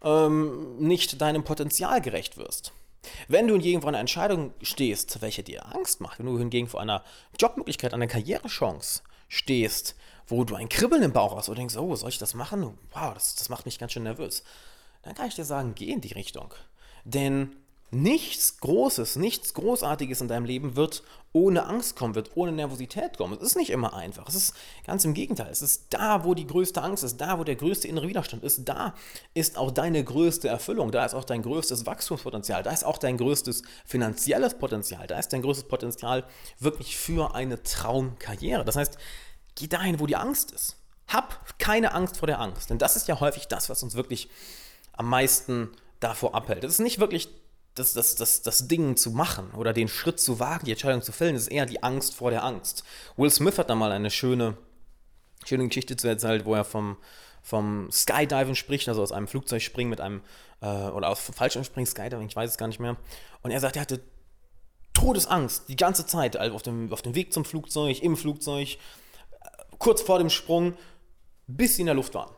ähm, nicht deinem Potenzial gerecht wirst. Wenn du hingegen vor einer Entscheidung stehst, welche dir Angst macht, wenn du hingegen vor einer Jobmöglichkeit, einer Karrierechance stehst, wo du ein Kribbeln im Bauch hast und denkst, oh, soll ich das machen? Wow, das, das macht mich ganz schön nervös. Dann kann ich dir sagen, geh in die Richtung. Denn Nichts Großes, nichts Großartiges in deinem Leben wird ohne Angst kommen, wird ohne Nervosität kommen. Es ist nicht immer einfach. Es ist ganz im Gegenteil. Es ist da, wo die größte Angst ist, da, wo der größte innere Widerstand ist. Da ist auch deine größte Erfüllung. Da ist auch dein größtes Wachstumspotenzial. Da ist auch dein größtes finanzielles Potenzial. Da ist dein größtes Potenzial wirklich für eine Traumkarriere. Das heißt, geh dahin, wo die Angst ist. Hab keine Angst vor der Angst. Denn das ist ja häufig das, was uns wirklich am meisten davor abhält. Es ist nicht wirklich das, das, das, das Ding zu machen oder den Schritt zu wagen, die Entscheidung zu fällen, ist eher die Angst vor der Angst. Will Smith hat da mal eine schöne, schöne Geschichte zu erzählen, wo er vom, vom Skydiving spricht, also aus einem Flugzeug springen mit einem, äh, oder aus Fallschirmspringen, Skydiving, ich weiß es gar nicht mehr. Und er sagt, er hatte Todesangst die ganze Zeit, also auf dem, auf dem Weg zum Flugzeug, im Flugzeug, kurz vor dem Sprung. bis sie in der Luft waren.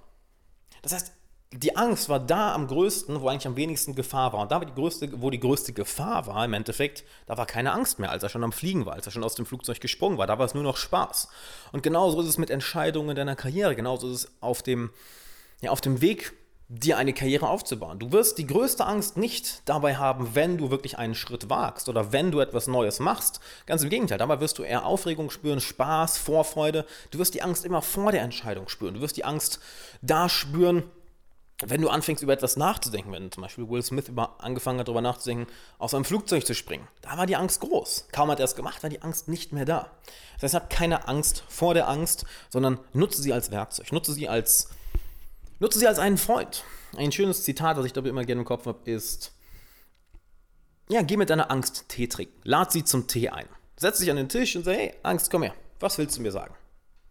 Das heißt, die Angst war da am größten, wo eigentlich am wenigsten Gefahr war. Und da, war die größte, wo die größte Gefahr war, im Endeffekt, da war keine Angst mehr, als er schon am Fliegen war, als er schon aus dem Flugzeug gesprungen war. Da war es nur noch Spaß. Und genauso ist es mit Entscheidungen deiner Karriere. Genauso ist es auf dem, ja, auf dem Weg, dir eine Karriere aufzubauen. Du wirst die größte Angst nicht dabei haben, wenn du wirklich einen Schritt wagst oder wenn du etwas Neues machst. Ganz im Gegenteil, dabei wirst du eher Aufregung spüren, Spaß, Vorfreude. Du wirst die Angst immer vor der Entscheidung spüren. Du wirst die Angst da spüren, wenn du anfängst, über etwas nachzudenken, wenn zum Beispiel Will Smith über, angefangen hat, darüber nachzudenken, aus einem Flugzeug zu springen, da war die Angst groß. Kaum hat er es gemacht, war die Angst nicht mehr da. Das heißt, hab keine Angst vor der Angst, sondern nutze sie als Werkzeug, nutze sie als, nutze sie als einen Freund. Ein schönes Zitat, was ich dabei immer gerne im Kopf habe, ist, ja, geh mit deiner Angst Tee trinken. Lad sie zum Tee ein. Setz dich an den Tisch und sag, hey, Angst, komm her. Was willst du mir sagen?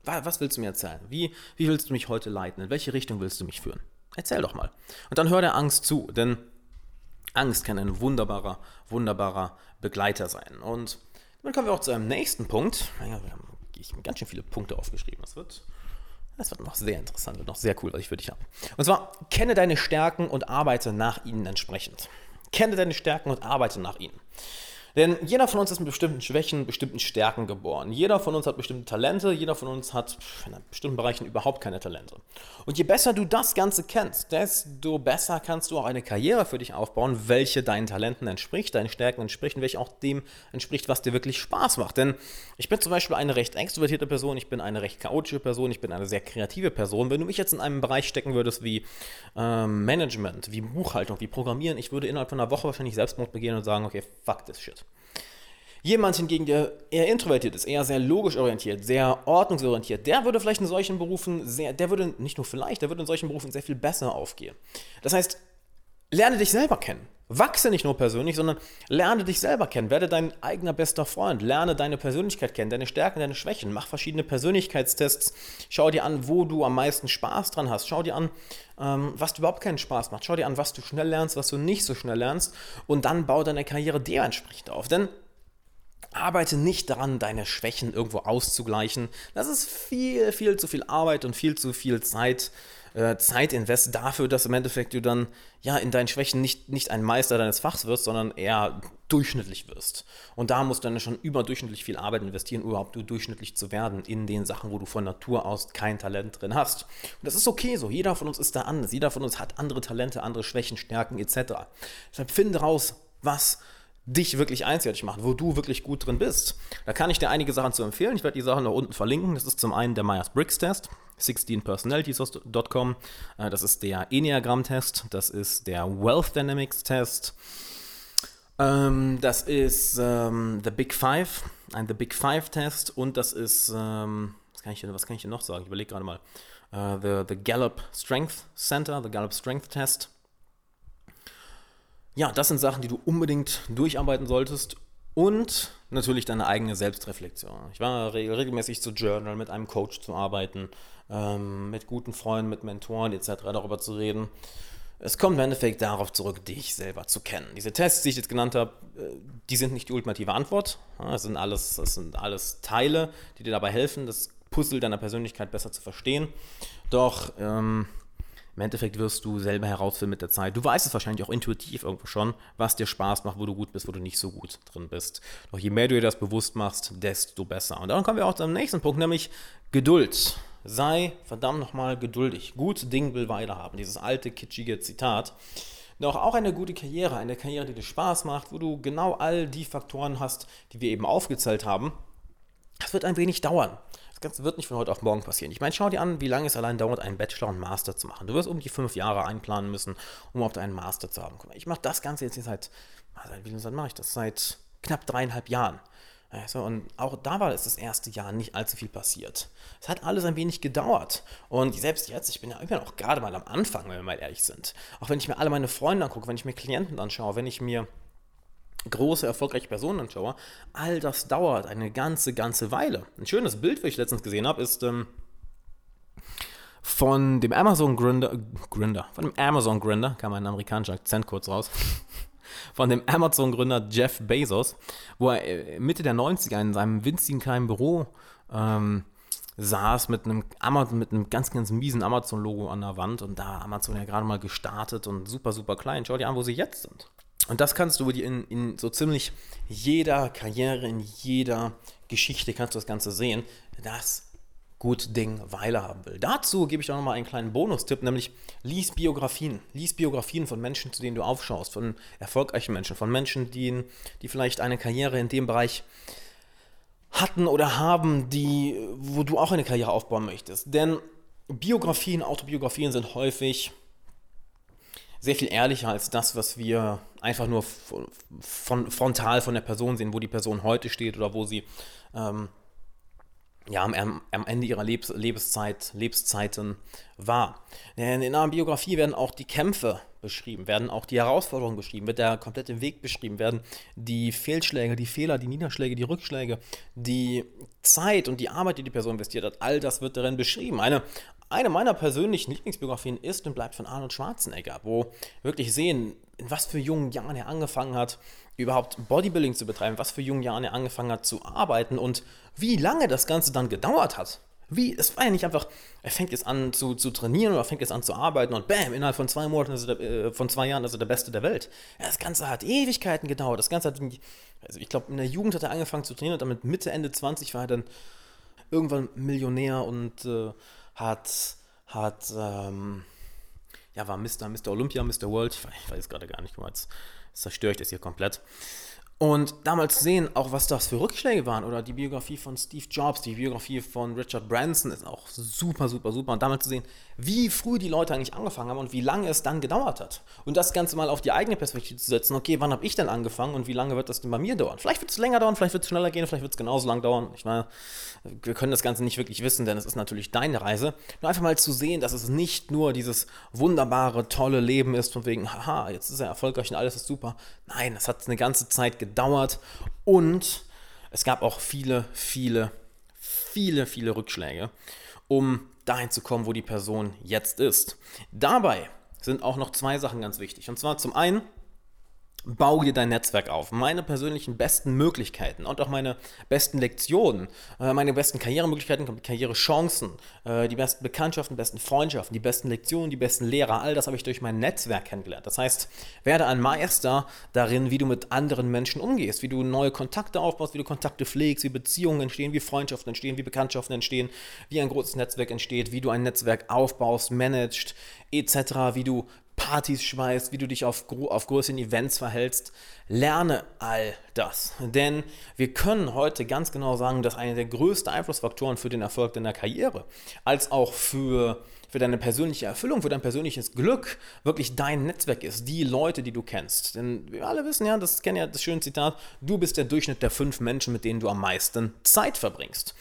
Was willst du mir erzählen? Wie, wie willst du mich heute leiten? In welche Richtung willst du mich führen? Erzähl doch mal. Und dann hör der Angst zu, denn Angst kann ein wunderbarer, wunderbarer Begleiter sein. Und dann kommen wir auch zu einem nächsten Punkt. Ja, wir haben ich habe ganz schön viele Punkte aufgeschrieben. Das wird, das wird noch sehr interessant, wird noch sehr cool, was ich für dich habe. Und zwar, kenne deine Stärken und arbeite nach ihnen entsprechend. Kenne deine Stärken und arbeite nach ihnen. Denn jeder von uns ist mit bestimmten Schwächen, bestimmten Stärken geboren. Jeder von uns hat bestimmte Talente, jeder von uns hat in bestimmten Bereichen überhaupt keine Talente. Und je besser du das Ganze kennst, desto besser kannst du auch eine Karriere für dich aufbauen, welche deinen Talenten entspricht, deinen Stärken entspricht und welche auch dem entspricht, was dir wirklich Spaß macht. Denn ich bin zum Beispiel eine recht extrovertierte Person, ich bin eine recht chaotische Person, ich bin eine sehr kreative Person. Wenn du mich jetzt in einem Bereich stecken würdest wie ähm, Management, wie Buchhaltung, wie Programmieren, ich würde innerhalb von einer Woche wahrscheinlich Selbstmord begehen und sagen, okay, fuck this shit. Jemand hingegen, der eher introvertiert ist, eher sehr logisch orientiert, sehr ordnungsorientiert, der würde vielleicht in solchen Berufen sehr, der würde nicht nur vielleicht, der würde in solchen Berufen sehr viel besser aufgehen. Das heißt, lerne dich selber kennen. Wachse nicht nur persönlich, sondern lerne dich selber kennen. Werde dein eigener bester Freund. Lerne deine Persönlichkeit kennen, deine Stärken, deine Schwächen. Mach verschiedene Persönlichkeitstests. Schau dir an, wo du am meisten Spaß dran hast. Schau dir an, ähm, was du überhaupt keinen Spaß macht. Schau dir an, was du schnell lernst, was du nicht so schnell lernst. Und dann bau deine Karriere dementsprechend auf. Denn Arbeite nicht daran, deine Schwächen irgendwo auszugleichen. Das ist viel, viel zu viel Arbeit und viel zu viel Zeit, äh, Zeitinvest dafür, dass im Endeffekt du dann ja in deinen Schwächen nicht, nicht ein Meister deines Fachs wirst, sondern eher durchschnittlich wirst. Und da musst du dann schon überdurchschnittlich viel Arbeit investieren, um überhaupt durchschnittlich zu werden in den Sachen, wo du von Natur aus kein Talent drin hast. Und das ist okay so. Jeder von uns ist da anders. Jeder von uns hat andere Talente, andere Schwächen, Stärken etc. Deshalb finde raus, was dich wirklich einzigartig macht, wo du wirklich gut drin bist. Da kann ich dir einige Sachen zu empfehlen. Ich werde die Sachen da unten verlinken. Das ist zum einen der Myers-Briggs-Test, 16personalities.com. Äh, das ist der Enneagram-Test. Das ist der Wealth Dynamics-Test. Ähm, das ist ähm, The Big Five, ein The Big Five-Test. Und das ist, ähm, was, kann ich, was kann ich hier noch sagen? Ich überlege gerade mal. Uh, the, the Gallup Strength Center, the Gallup Strength Test ja, das sind Sachen, die du unbedingt durcharbeiten solltest und natürlich deine eigene Selbstreflexion. Ich war regelmäßig zu Journal, mit einem Coach zu arbeiten, ähm, mit guten Freunden, mit Mentoren etc. darüber zu reden. Es kommt im Endeffekt darauf zurück, dich selber zu kennen. Diese Tests, die ich jetzt genannt habe, äh, die sind nicht die ultimative Antwort. Es sind alles, das sind alles Teile, die dir dabei helfen, das Puzzle deiner Persönlichkeit besser zu verstehen. Doch ähm, im Endeffekt wirst du selber herausfinden mit der Zeit. Du weißt es wahrscheinlich auch intuitiv irgendwo schon, was dir Spaß macht, wo du gut bist, wo du nicht so gut drin bist. Doch je mehr du dir das bewusst machst, desto besser. Und dann kommen wir auch zum nächsten Punkt, nämlich Geduld. Sei verdammt nochmal geduldig. Gut Ding will Weile haben. Dieses alte, kitschige Zitat. Doch auch eine gute Karriere, eine Karriere, die dir Spaß macht, wo du genau all die Faktoren hast, die wir eben aufgezählt haben, das wird ein wenig dauern. Das Ganze wird nicht von heute auf morgen passieren. Ich meine, schau dir an, wie lange es allein dauert, einen Bachelor und Master zu machen. Du wirst um die fünf Jahre einplanen müssen, um überhaupt einen Master zu haben. Ich mache das Ganze jetzt seit, wie lange mache ich das? Seit knapp dreieinhalb Jahren. Also, und auch da war es das erste Jahr nicht allzu viel passiert. Es hat alles ein wenig gedauert. Und selbst jetzt, ich bin ja immer noch gerade mal am Anfang, wenn wir mal ehrlich sind. Auch wenn ich mir alle meine Freunde angucke, wenn ich mir Klienten anschaue, wenn ich mir große, erfolgreiche Personen anschaue, all das dauert eine ganze, ganze Weile. Ein schönes Bild, was ich letztens gesehen habe, ist ähm, von dem Amazon-Gründer, Gründer, von dem Amazon-Gründer, kam ein amerikanischer Akzent kurz raus, von dem Amazon-Gründer Jeff Bezos, wo er äh, Mitte der 90er in seinem winzigen kleinen Büro ähm, saß mit einem, Amazon, mit einem ganz, ganz miesen Amazon-Logo an der Wand und da Amazon ja gerade mal gestartet und super, super klein. Schau dir an, wo sie jetzt sind. Und das kannst du in, in so ziemlich jeder Karriere, in jeder Geschichte kannst du das Ganze sehen. Das gut Ding Weile haben will. Dazu gebe ich auch nochmal einen kleinen Bonustipp, nämlich lies Biografien. Lies Biografien von Menschen, zu denen du aufschaust, von erfolgreichen Menschen, von Menschen, die, die vielleicht eine Karriere in dem Bereich hatten oder haben, die, wo du auch eine Karriere aufbauen möchtest. Denn Biografien, Autobiografien sind häufig sehr viel ehrlicher als das, was wir einfach nur von, frontal von der Person sehen, wo die Person heute steht oder wo sie ähm, ja, am, am, Ende ihrer Lebens, Lebenszeit, Lebenszeiten war. Denn in einer Biografie werden auch die Kämpfe beschrieben, werden auch die Herausforderungen beschrieben, wird der komplette Weg beschrieben, werden die Fehlschläge, die Fehler, die Niederschläge, die Rückschläge, die Zeit und die Arbeit, die die Person investiert hat, all das wird darin beschrieben. Eine, eine meiner persönlichen Lieblingsbiografien ist und bleibt von Arnold Schwarzenegger, wo wirklich sehen, in was für jungen Jahren er angefangen hat, überhaupt Bodybuilding zu betreiben, was für jungen Jahren er angefangen hat zu arbeiten und wie lange das Ganze dann gedauert hat. Wie, es war ja nicht einfach, er fängt jetzt an zu, zu trainieren oder fängt jetzt an zu arbeiten und bam, innerhalb von zwei Monaten ist er der, äh, von zwei Jahren ist er der Beste der Welt. Ja, das Ganze hat Ewigkeiten gedauert. Das Ganze hat, also ich glaube, in der Jugend hat er angefangen zu trainieren und damit Mitte, Ende 20 war er dann irgendwann Millionär und äh, hat, hat, ähm, ja, war Mr. Mr. Olympia, Mr. World, ich weiß, weiß gerade gar nicht, jetzt zerstöre ich das hier komplett. Und damals sehen, auch was das für Rückschläge waren, oder die Biografie von Steve Jobs, die Biografie von Richard Branson ist auch super, super, super. Und damals zu sehen, wie früh die Leute eigentlich angefangen haben und wie lange es dann gedauert hat. Und das Ganze mal auf die eigene Perspektive zu setzen, okay, wann habe ich denn angefangen und wie lange wird das denn bei mir dauern? Vielleicht wird es länger dauern, vielleicht wird es schneller gehen, vielleicht wird es genauso lang dauern. Ich meine, wir können das Ganze nicht wirklich wissen, denn es ist natürlich deine Reise. Nur einfach mal zu sehen, dass es nicht nur dieses wunderbare, tolle Leben ist, von wegen, haha, jetzt ist er erfolgreich und alles ist super. Nein, es hat eine ganze Zeit gedauert und es gab auch viele, viele, viele, viele Rückschläge, um dahin zu kommen, wo die Person jetzt ist. Dabei sind auch noch zwei Sachen ganz wichtig. Und zwar zum einen, Bau dir dein Netzwerk auf. Meine persönlichen besten Möglichkeiten und auch meine besten Lektionen, äh, meine besten Karrieremöglichkeiten, Karrierechancen, äh, die besten Bekanntschaften, besten Freundschaften, die besten Lektionen, die besten Lehrer, all das habe ich durch mein Netzwerk kennengelernt. Das heißt, werde ein Meister darin, wie du mit anderen Menschen umgehst, wie du neue Kontakte aufbaust, wie du Kontakte pflegst, wie Beziehungen entstehen, wie Freundschaften entstehen, wie Bekanntschaften entstehen, wie ein großes Netzwerk entsteht, wie du ein Netzwerk aufbaust, managst, etc., wie du Partys schmeißt, wie du dich auf, auf größeren Events verhältst. Lerne all das. Denn wir können heute ganz genau sagen, dass einer der größten Einflussfaktoren für den Erfolg deiner Karriere, als auch für, für deine persönliche Erfüllung, für dein persönliches Glück, wirklich dein Netzwerk ist, die Leute, die du kennst. Denn wir alle wissen ja, das kennen ja das schöne Zitat, du bist der Durchschnitt der fünf Menschen, mit denen du am meisten Zeit verbringst.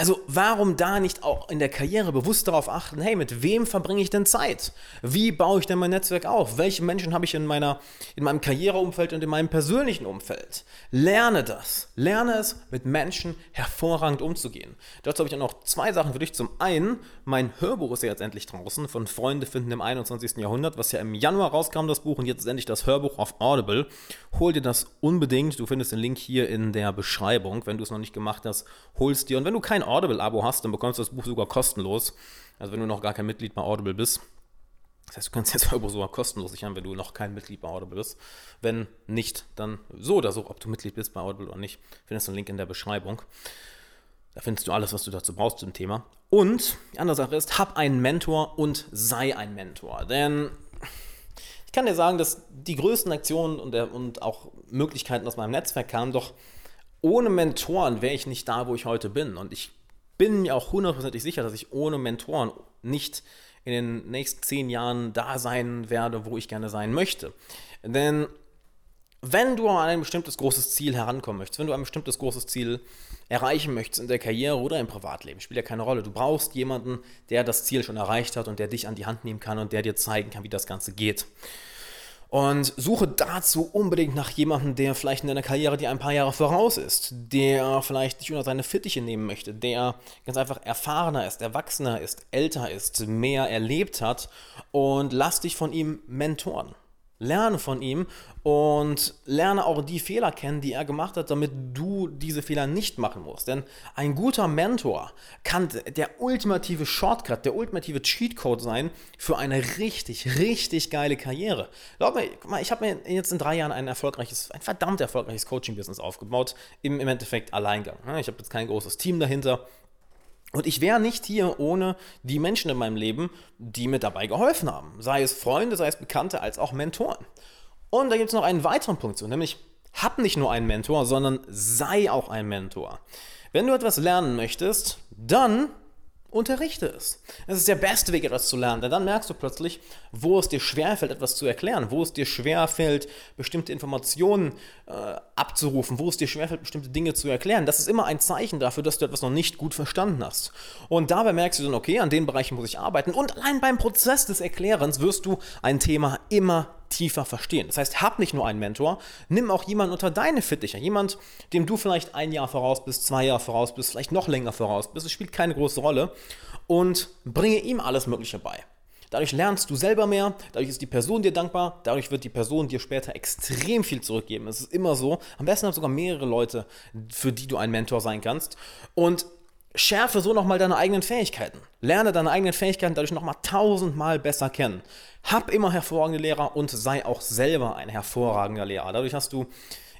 Also warum da nicht auch in der Karriere bewusst darauf achten, hey, mit wem verbringe ich denn Zeit? Wie baue ich denn mein Netzwerk auf? Welche Menschen habe ich in, meiner, in meinem Karriereumfeld und in meinem persönlichen Umfeld? Lerne das. Lerne es, mit Menschen hervorragend umzugehen. Dazu habe ich auch noch zwei Sachen für dich. Zum einen, mein Hörbuch ist ja jetzt endlich draußen, von Freunde finden im 21. Jahrhundert, was ja im Januar rauskam, das Buch, und jetzt ist endlich das Hörbuch auf Audible. Hol dir das unbedingt. Du findest den Link hier in der Beschreibung. Wenn du es noch nicht gemacht hast, holst dir. Und wenn du kein Audible-Abo hast, dann bekommst du das Buch sogar kostenlos. Also wenn du noch gar kein Mitglied bei Audible bist. Das heißt, du kannst jetzt Hörbuch sogar kostenlos sichern, wenn du noch kein Mitglied bei Audible bist. Wenn nicht, dann so oder so, ob du Mitglied bist bei Audible oder nicht, findest du einen Link in der Beschreibung. Da findest du alles, was du dazu brauchst zum Thema. Und die andere Sache ist, hab einen Mentor und sei ein Mentor. Denn ich kann dir sagen, dass die größten Aktionen und, und auch Möglichkeiten aus meinem Netzwerk kamen, doch ohne Mentoren wäre ich nicht da, wo ich heute bin. Und ich bin mir auch hundertprozentig sicher, dass ich ohne Mentoren nicht in den nächsten zehn Jahren da sein werde, wo ich gerne sein möchte. Denn wenn du an ein bestimmtes großes Ziel herankommen möchtest, wenn du ein bestimmtes großes Ziel erreichen möchtest in der Karriere oder im Privatleben, spielt ja keine Rolle. Du brauchst jemanden, der das Ziel schon erreicht hat und der dich an die Hand nehmen kann und der dir zeigen kann, wie das Ganze geht. Und suche dazu unbedingt nach jemandem, der vielleicht in deiner Karriere dir ein paar Jahre voraus ist, der vielleicht dich unter seine Fittiche nehmen möchte, der ganz einfach erfahrener ist, erwachsener ist, älter ist, mehr erlebt hat und lass dich von ihm mentoren. Lerne von ihm und lerne auch die Fehler kennen, die er gemacht hat, damit du diese Fehler nicht machen musst. Denn ein guter Mentor kann der ultimative Shortcut, der ultimative Cheatcode sein für eine richtig, richtig geile Karriere. Glaub mir, guck mal, ich habe mir jetzt in drei Jahren ein erfolgreiches, ein verdammt erfolgreiches Coaching-Business aufgebaut, im, im Endeffekt Alleingang. Ich habe jetzt kein großes Team dahinter. Und ich wäre nicht hier ohne die Menschen in meinem Leben, die mir dabei geholfen haben. Sei es Freunde, sei es Bekannte, als auch Mentoren. Und da gibt es noch einen weiteren Punkt zu, nämlich hab nicht nur einen Mentor, sondern sei auch ein Mentor. Wenn du etwas lernen möchtest, dann Unterrichte es. Das ist der beste Weg, etwas zu lernen, denn dann merkst du plötzlich, wo es dir schwerfällt, etwas zu erklären, wo es dir schwerfällt, bestimmte Informationen äh, abzurufen, wo es dir schwerfällt, bestimmte Dinge zu erklären. Das ist immer ein Zeichen dafür, dass du etwas noch nicht gut verstanden hast. Und dabei merkst du dann, okay, an den Bereichen muss ich arbeiten. Und allein beim Prozess des Erklärens wirst du ein Thema immer tiefer verstehen. Das heißt, hab nicht nur einen Mentor, nimm auch jemanden unter deine Fittiche. Jemand, dem du vielleicht ein Jahr voraus bist, zwei Jahre voraus bist, vielleicht noch länger voraus bist. Es spielt keine große Rolle. Und bringe ihm alles Mögliche bei. Dadurch lernst du selber mehr, dadurch ist die Person dir dankbar, dadurch wird die Person dir später extrem viel zurückgeben. Es ist immer so. Am besten du sogar mehrere Leute, für die du ein Mentor sein kannst. Und schärfe so nochmal deine eigenen Fähigkeiten. Lerne deine eigenen Fähigkeiten dadurch nochmal tausendmal besser kennen. Hab immer hervorragende Lehrer und sei auch selber ein hervorragender Lehrer. Dadurch hast du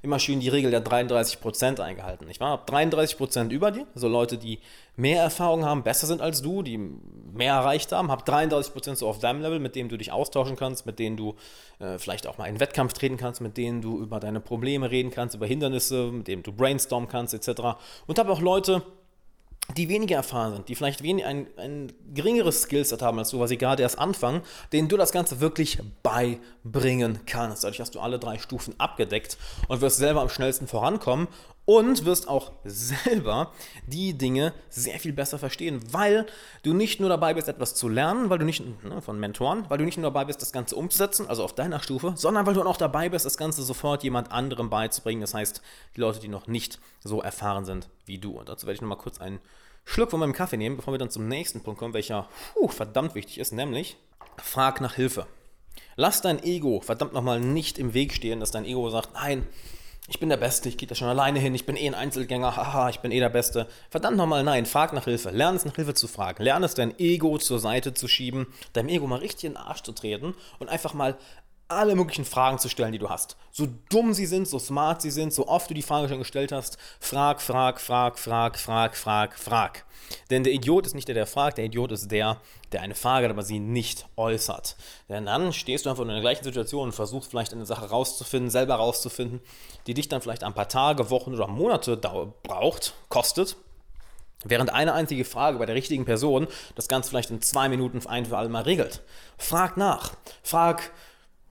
immer schön die Regel der 33% eingehalten. Ich war 33% über dir, also Leute, die mehr Erfahrung haben, besser sind als du, die mehr erreicht haben. Hab 33% so auf deinem Level, mit dem du dich austauschen kannst, mit denen du äh, vielleicht auch mal in Wettkampf treten kannst, mit denen du über deine Probleme reden kannst, über Hindernisse, mit denen du brainstormen kannst, etc. Und habe auch Leute, die weniger erfahren sind, die vielleicht wenig, ein, ein geringeres Skillset haben als du, weil sie gerade erst anfangen, denen du das Ganze wirklich beibringen kannst. Dadurch hast du alle drei Stufen abgedeckt und wirst selber am schnellsten vorankommen und wirst auch selber die Dinge sehr viel besser verstehen, weil du nicht nur dabei bist, etwas zu lernen, weil du nicht ne, von Mentoren, weil du nicht nur dabei bist, das Ganze umzusetzen, also auf deiner Stufe, sondern weil du auch dabei bist, das Ganze sofort jemand anderem beizubringen. Das heißt, die Leute, die noch nicht so erfahren sind wie du. Und dazu werde ich nochmal kurz einen Schluck von meinem Kaffee nehmen, bevor wir dann zum nächsten Punkt kommen, welcher puh, verdammt wichtig ist, nämlich frag nach Hilfe. Lass dein Ego verdammt nochmal nicht im Weg stehen, dass dein Ego sagt, nein, ich bin der Beste, ich gehe da schon alleine hin, ich bin eh ein Einzelgänger, haha, ich bin eh der Beste. Verdammt nochmal, nein, frag nach Hilfe. Lern es nach Hilfe zu fragen. Lern es, dein Ego zur Seite zu schieben, deinem Ego mal richtig in den Arsch zu treten und einfach mal alle möglichen Fragen zu stellen, die du hast. So dumm sie sind, so smart sie sind, so oft du die Frage schon gestellt hast, frag, frag, frag, frag, frag, frag, frag. Denn der Idiot ist nicht der, der fragt, der Idiot ist der, der eine Frage hat, aber sie nicht äußert. Denn dann stehst du einfach in der gleichen Situation und versuchst vielleicht eine Sache rauszufinden, selber rauszufinden, die dich dann vielleicht ein paar Tage, Wochen oder Monate braucht, kostet. Während eine einzige Frage bei der richtigen Person das Ganze vielleicht in zwei Minuten ein für alle Mal regelt. Frag nach. Frag,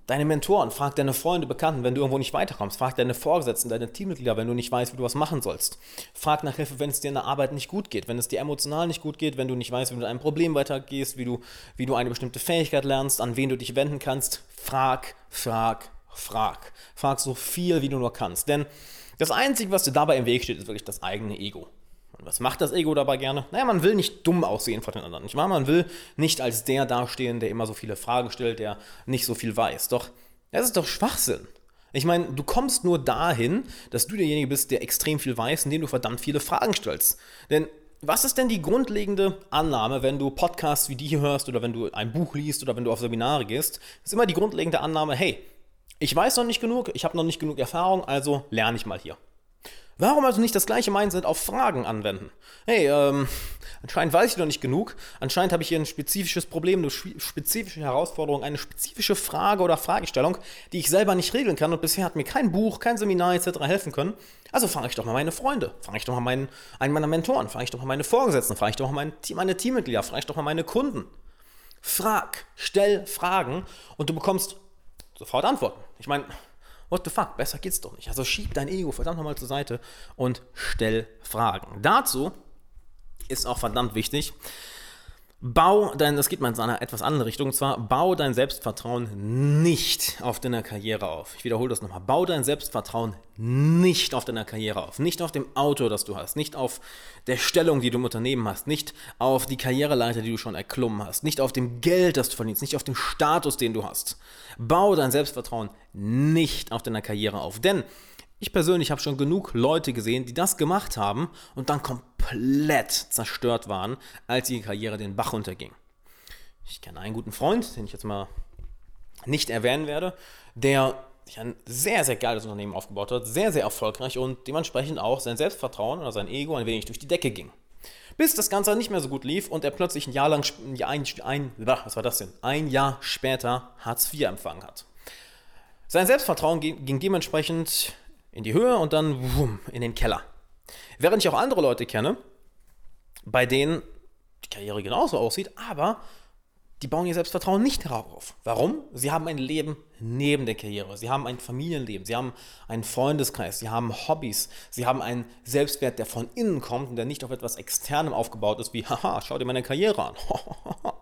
deine Mentoren, frag deine Freunde, Bekannten, wenn du irgendwo nicht weiterkommst. Frag deine Vorgesetzten, deine Teammitglieder, wenn du nicht weißt, wie du was machen sollst. Frag nach Hilfe, wenn es dir in der Arbeit nicht gut geht, wenn es dir emotional nicht gut geht, wenn du nicht weißt, wie du mit einem Problem weitergehst, wie du, wie du eine bestimmte Fähigkeit lernst, an wen du dich wenden kannst. Frag, frag, frag. Frag so viel, wie du nur kannst. Denn das Einzige, was dir dabei im Weg steht, ist wirklich das eigene Ego. Und was macht das Ego dabei gerne? Naja, man will nicht dumm aussehen vor den anderen, nicht wahr? Man will nicht als der dastehen, der immer so viele Fragen stellt, der nicht so viel weiß. Doch, das ist doch Schwachsinn. Ich meine, du kommst nur dahin, dass du derjenige bist, der extrem viel weiß, indem du verdammt viele Fragen stellst. Denn was ist denn die grundlegende Annahme, wenn du Podcasts wie die hier hörst oder wenn du ein Buch liest oder wenn du auf Seminare gehst? Ist immer die grundlegende Annahme, hey, ich weiß noch nicht genug, ich habe noch nicht genug Erfahrung, also lerne ich mal hier. Warum also nicht das gleiche Mindset auf Fragen anwenden? Hey, ähm, anscheinend weiß ich noch nicht genug. Anscheinend habe ich hier ein spezifisches Problem, eine spezifische Herausforderung, eine spezifische Frage oder Fragestellung, die ich selber nicht regeln kann und bisher hat mir kein Buch, kein Seminar etc. helfen können. Also frage ich doch mal meine Freunde, frage ich doch mal meinen, einen meiner Mentoren, frage ich doch mal meine Vorgesetzten, frage ich doch mal mein, meine Teammitglieder, frage ich doch mal meine Kunden. Frag, stell Fragen und du bekommst sofort Antworten. Ich meine, What the fuck, besser geht's doch nicht. Also schieb dein Ego verdammt nochmal zur Seite und stell Fragen. Dazu ist auch verdammt wichtig, Bau dein, das geht mal in eine etwas andere Richtung, und zwar bau dein Selbstvertrauen nicht auf deiner Karriere auf. Ich wiederhole das nochmal. Bau dein Selbstvertrauen nicht auf deiner Karriere auf. Nicht auf dem Auto, das du hast. Nicht auf der Stellung, die du im Unternehmen hast. Nicht auf die Karriereleiter, die du schon erklommen hast. Nicht auf dem Geld, das du verdienst. Nicht auf dem Status, den du hast. Bau dein Selbstvertrauen nicht auf deiner Karriere auf. Denn ich persönlich habe schon genug Leute gesehen, die das gemacht haben und dann komplett zerstört waren, als ihre Karriere den Bach runterging. Ich kenne einen guten Freund, den ich jetzt mal nicht erwähnen werde, der sich ein sehr, sehr geiles Unternehmen aufgebaut hat, sehr, sehr erfolgreich und dementsprechend auch sein Selbstvertrauen oder sein Ego ein wenig durch die Decke ging. Bis das Ganze nicht mehr so gut lief und er plötzlich ein Jahr lang, ein, ein, was war das denn? Ein Jahr später Hartz IV empfangen hat. Sein Selbstvertrauen ging dementsprechend in die Höhe und dann wumm, in den Keller. Während ich auch andere Leute kenne, bei denen die Karriere genauso aussieht, aber die bauen ihr Selbstvertrauen nicht darauf auf. Warum? Sie haben ein Leben neben der Karriere. Sie haben ein Familienleben. Sie haben einen Freundeskreis. Sie haben Hobbys. Sie haben einen Selbstwert, der von innen kommt und der nicht auf etwas Externem aufgebaut ist, wie, haha, schau dir meine Karriere an.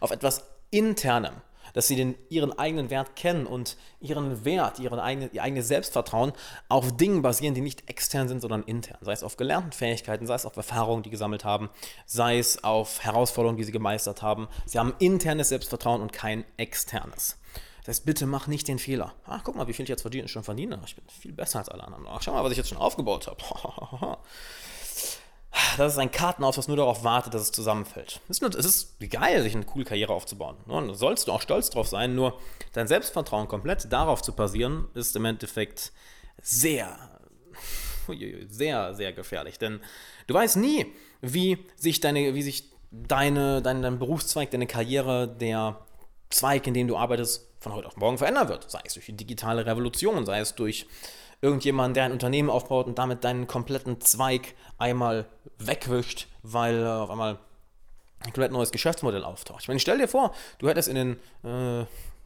auf etwas Internem dass sie den, ihren eigenen Wert kennen und ihren Wert, ihren eigene, ihr eigenes Selbstvertrauen auf Dingen basieren, die nicht extern sind, sondern intern. Sei es auf gelernten Fähigkeiten, sei es auf Erfahrungen, die gesammelt haben, sei es auf Herausforderungen, die sie gemeistert haben. Sie haben internes Selbstvertrauen und kein externes. Das heißt, bitte mach nicht den Fehler. Ach, guck mal, wie viel ich jetzt verdiene, schon verdiene. Ich bin viel besser als alle anderen. Ach, schau mal, was ich jetzt schon aufgebaut habe. das ist ein Kartenhaus, das nur darauf wartet, dass es zusammenfällt. Es ist, nur, es ist geil, sich eine coole Karriere aufzubauen. Und da sollst du auch stolz drauf sein, nur dein Selbstvertrauen komplett darauf zu basieren, ist im Endeffekt sehr, sehr, sehr gefährlich. Denn du weißt nie, wie sich deine, wie sich deine, dein, dein Berufszweig, deine Karriere, der Zweig, in dem du arbeitest, von heute auf morgen verändern wird. Sei es durch die digitale Revolution, sei es durch irgendjemand, der ein Unternehmen aufbaut und damit deinen kompletten Zweig einmal wegwischt, weil äh, auf einmal ein komplett neues Geschäftsmodell auftaucht. Ich meine, stell dir vor, du hättest in den äh,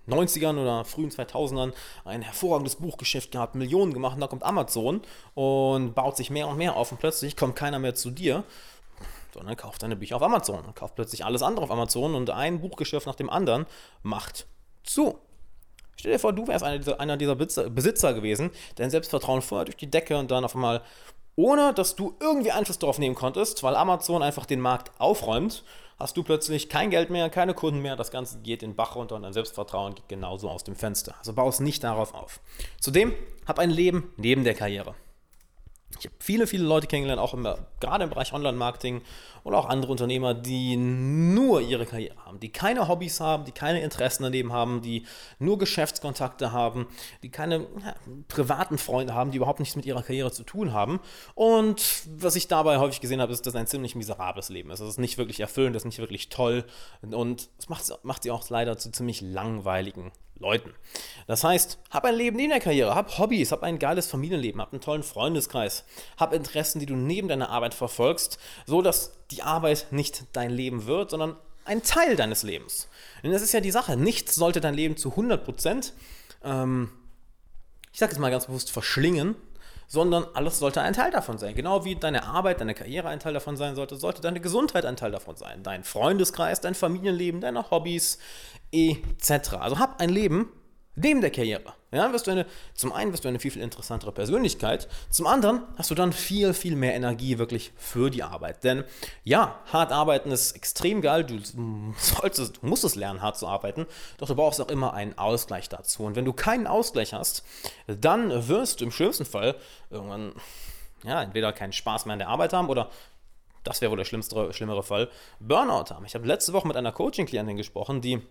90ern oder frühen 2000ern ein hervorragendes Buchgeschäft gehabt, Millionen gemacht und da kommt Amazon und baut sich mehr und mehr auf und plötzlich kommt keiner mehr zu dir, sondern kauft deine Bücher auf Amazon kauft plötzlich alles andere auf Amazon und ein Buchgeschäft nach dem anderen macht zu. Stell dir vor, du wärst einer dieser, einer dieser Besitzer gewesen, dein Selbstvertrauen vorher durch die Decke und dann auf einmal, ohne dass du irgendwie Einfluss darauf nehmen konntest, weil Amazon einfach den Markt aufräumt, hast du plötzlich kein Geld mehr, keine Kunden mehr, das Ganze geht in den Bach runter und dein Selbstvertrauen geht genauso aus dem Fenster. Also baust nicht darauf auf. Zudem, hab ein Leben neben der Karriere. Ich habe viele, viele Leute kennengelernt, auch im, gerade im Bereich Online-Marketing und auch andere Unternehmer, die nur ihre Karriere haben, die keine Hobbys haben, die keine Interessen daneben haben, die nur Geschäftskontakte haben, die keine ja, privaten Freunde haben, die überhaupt nichts mit ihrer Karriere zu tun haben. Und was ich dabei häufig gesehen habe, ist, dass ein ziemlich miserables Leben ist. Es ist nicht wirklich erfüllend, es ist nicht wirklich toll und es macht, macht sie auch leider zu ziemlich langweiligen Leuten. Das heißt, hab ein Leben neben der Karriere, hab Hobbys, hab ein geiles Familienleben, hab einen tollen Freundeskreis, hab Interessen, die du neben deiner Arbeit verfolgst, so dass die Arbeit nicht dein Leben wird, sondern ein Teil deines Lebens. Denn das ist ja die Sache, nichts sollte dein Leben zu 100%, ähm, ich sage es mal ganz bewusst, verschlingen, sondern alles sollte ein Teil davon sein. Genau wie deine Arbeit, deine Karriere ein Teil davon sein sollte, sollte deine Gesundheit ein Teil davon sein. Dein Freundeskreis, dein Familienleben, deine Hobbys, etc. Also hab ein Leben neben der Karriere. Ja, wirst du eine, zum einen wirst du eine viel, viel interessantere Persönlichkeit, zum anderen hast du dann viel, viel mehr Energie wirklich für die Arbeit. Denn ja, hart arbeiten ist extrem geil, du solltest, du musst es lernen, hart zu arbeiten, doch du brauchst auch immer einen Ausgleich dazu. Und wenn du keinen Ausgleich hast, dann wirst du im schlimmsten Fall irgendwann ja, entweder keinen Spaß mehr an der Arbeit haben oder das wäre wohl der schlimmste, schlimmere Fall, Burnout haben. Ich habe letzte Woche mit einer Coaching-Klientin gesprochen, die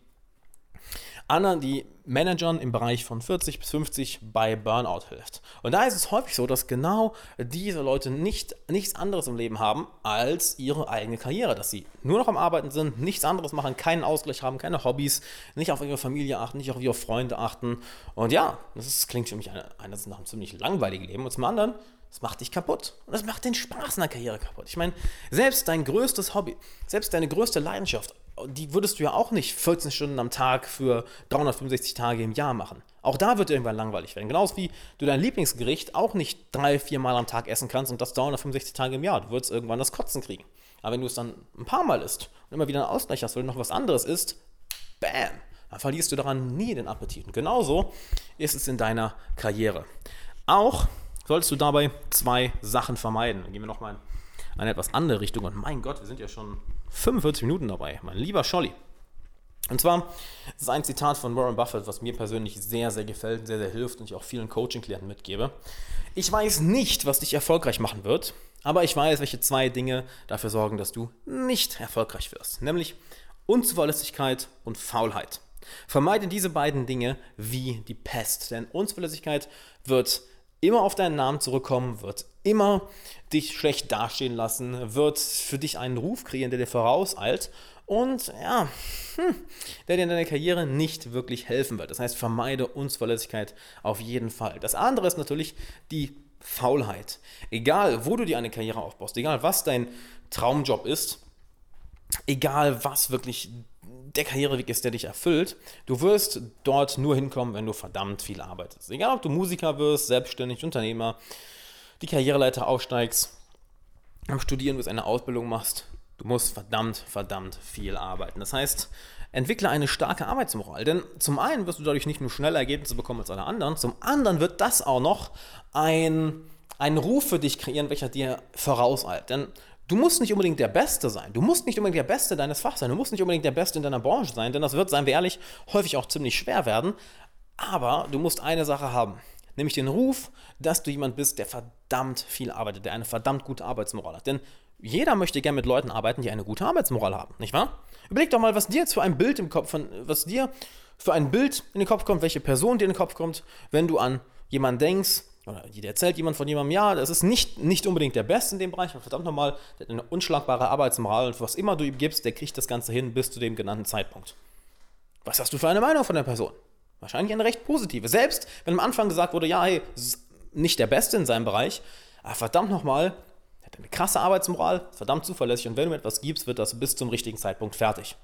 Anna, die Managern im Bereich von 40 bis 50 bei Burnout hilft. Und da ist es häufig so, dass genau diese Leute nicht, nichts anderes im Leben haben als ihre eigene Karriere, dass sie nur noch am Arbeiten sind, nichts anderes machen, keinen Ausgleich haben, keine Hobbys, nicht auf ihre Familie achten, nicht auf ihre Freunde achten. Und ja, das ist, klingt für mich eine, eines nach einem ziemlich langweiligen Leben. Und zum anderen das macht dich kaputt. Und das macht den Spaß in der Karriere kaputt. Ich meine, selbst dein größtes Hobby, selbst deine größte Leidenschaft, die würdest du ja auch nicht 14 Stunden am Tag für 365 Tage im Jahr machen. Auch da wird irgendwann langweilig werden. Genauso wie du dein Lieblingsgericht auch nicht drei, vier Mal am Tag essen kannst und das 365 Tage im Jahr. Du würdest irgendwann das Kotzen kriegen. Aber wenn du es dann ein paar Mal isst und immer wieder einen Ausgleich hast, weil du noch was anderes isst, bam, dann verlierst du daran nie den Appetit. Und genauso ist es in deiner Karriere. Auch solltest du dabei zwei Sachen vermeiden. Dann gehen wir nochmal in eine etwas andere Richtung. Und mein Gott, wir sind ja schon 45 Minuten dabei. Mein lieber Scholli. Und zwar ist ein Zitat von Warren Buffett, was mir persönlich sehr, sehr gefällt, sehr, sehr hilft und ich auch vielen Coaching-Klienten mitgebe. Ich weiß nicht, was dich erfolgreich machen wird, aber ich weiß, welche zwei Dinge dafür sorgen, dass du nicht erfolgreich wirst. Nämlich Unzuverlässigkeit und Faulheit. Vermeide diese beiden Dinge wie die Pest, denn Unzuverlässigkeit wird immer auf deinen Namen zurückkommen, wird immer dich schlecht dastehen lassen, wird für dich einen Ruf kreieren, der dir vorauseilt und ja, hm, der dir in deiner Karriere nicht wirklich helfen wird. Das heißt, vermeide Unzuverlässigkeit auf jeden Fall. Das andere ist natürlich die Faulheit. Egal, wo du dir eine Karriere aufbaust, egal was dein Traumjob ist, egal was wirklich der Karriereweg ist, der dich erfüllt, du wirst dort nur hinkommen, wenn du verdammt viel arbeitest. Egal, ob du Musiker wirst, selbstständig, Unternehmer, die Karriereleiter aufsteigst, am Studieren wirst, eine Ausbildung machst, du musst verdammt, verdammt viel arbeiten. Das heißt, entwickle eine starke Arbeitsmoral. Denn zum einen wirst du dadurch nicht nur schnelle Ergebnisse bekommen als alle anderen, zum anderen wird das auch noch ein, einen Ruf für dich kreieren, welcher dir vorauseilt. Denn Du musst nicht unbedingt der Beste sein. Du musst nicht unbedingt der Beste deines Fachs sein. Du musst nicht unbedingt der Beste in deiner Branche sein, denn das wird, seien wir ehrlich, häufig auch ziemlich schwer werden. Aber du musst eine Sache haben, nämlich den Ruf, dass du jemand bist, der verdammt viel arbeitet, der eine verdammt gute Arbeitsmoral hat. Denn jeder möchte gerne mit Leuten arbeiten, die eine gute Arbeitsmoral haben, nicht wahr? Überleg doch mal, was dir jetzt für ein Bild im Kopf was dir für ein Bild in den Kopf kommt, welche Person dir in den Kopf kommt, wenn du an jemanden denkst, oder erzählt jemand von jemandem, ja, das ist nicht, nicht unbedingt der Beste in dem Bereich, aber verdammt nochmal, der hat eine unschlagbare Arbeitsmoral und was immer du ihm gibst, der kriegt das Ganze hin bis zu dem genannten Zeitpunkt. Was hast du für eine Meinung von der Person? Wahrscheinlich eine recht positive. Selbst wenn am Anfang gesagt wurde, ja, hey, nicht der Beste in seinem Bereich, aber verdammt nochmal, er hat eine krasse Arbeitsmoral, verdammt zuverlässig und wenn du etwas gibst, wird das bis zum richtigen Zeitpunkt fertig.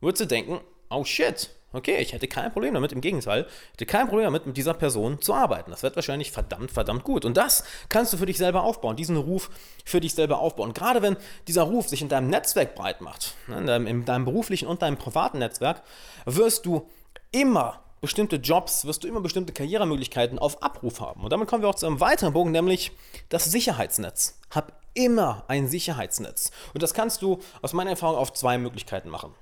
Würdest du denken, oh shit, Okay, ich hätte kein Problem damit, im Gegenteil, ich hätte kein Problem damit, mit dieser Person zu arbeiten. Das wird wahrscheinlich verdammt, verdammt gut. Und das kannst du für dich selber aufbauen, diesen Ruf für dich selber aufbauen. Gerade wenn dieser Ruf sich in deinem Netzwerk breit macht, ne, in deinem, in deinem beruflichen und deinem privaten Netzwerk, wirst du immer bestimmte Jobs, wirst du immer bestimmte Karrieremöglichkeiten auf Abruf haben. Und damit kommen wir auch zu einem weiteren Bogen, nämlich das Sicherheitsnetz. Hab immer ein Sicherheitsnetz. Und das kannst du aus meiner Erfahrung auf zwei Möglichkeiten machen.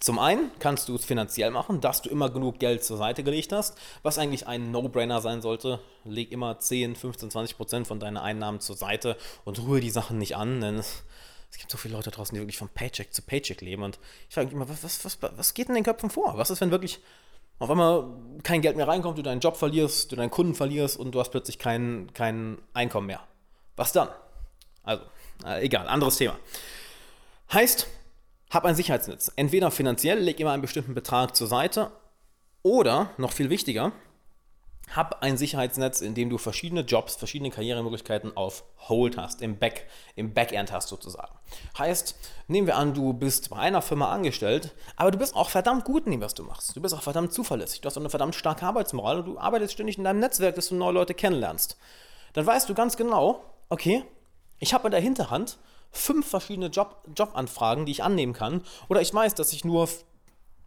Zum einen kannst du es finanziell machen, dass du immer genug Geld zur Seite gelegt hast, was eigentlich ein No-Brainer sein sollte. Leg immer 10, 15, 20 Prozent von deinen Einnahmen zur Seite und rühre die Sachen nicht an, denn es, es gibt so viele Leute draußen, die wirklich von Paycheck zu Paycheck leben. Und ich frage mich immer, was, was, was, was geht in den Köpfen vor? Was ist, wenn wirklich auf einmal kein Geld mehr reinkommt, du deinen Job verlierst, du deinen Kunden verlierst und du hast plötzlich kein, kein Einkommen mehr? Was dann? Also, äh, egal, anderes Thema. Heißt, hab ein Sicherheitsnetz. Entweder finanziell, leg immer einen bestimmten Betrag zur Seite oder, noch viel wichtiger, hab ein Sicherheitsnetz, in dem du verschiedene Jobs, verschiedene Karrieremöglichkeiten auf Hold hast, im, Back, im Backend hast sozusagen. Heißt, nehmen wir an, du bist bei einer Firma angestellt, aber du bist auch verdammt gut in dem, was du machst. Du bist auch verdammt zuverlässig. Du hast auch eine verdammt starke Arbeitsmoral und du arbeitest ständig in deinem Netzwerk, dass du neue Leute kennenlernst. Dann weißt du ganz genau, okay, ich habe in der Hinterhand fünf verschiedene Job, Jobanfragen, die ich annehmen kann. Oder ich weiß, dass ich nur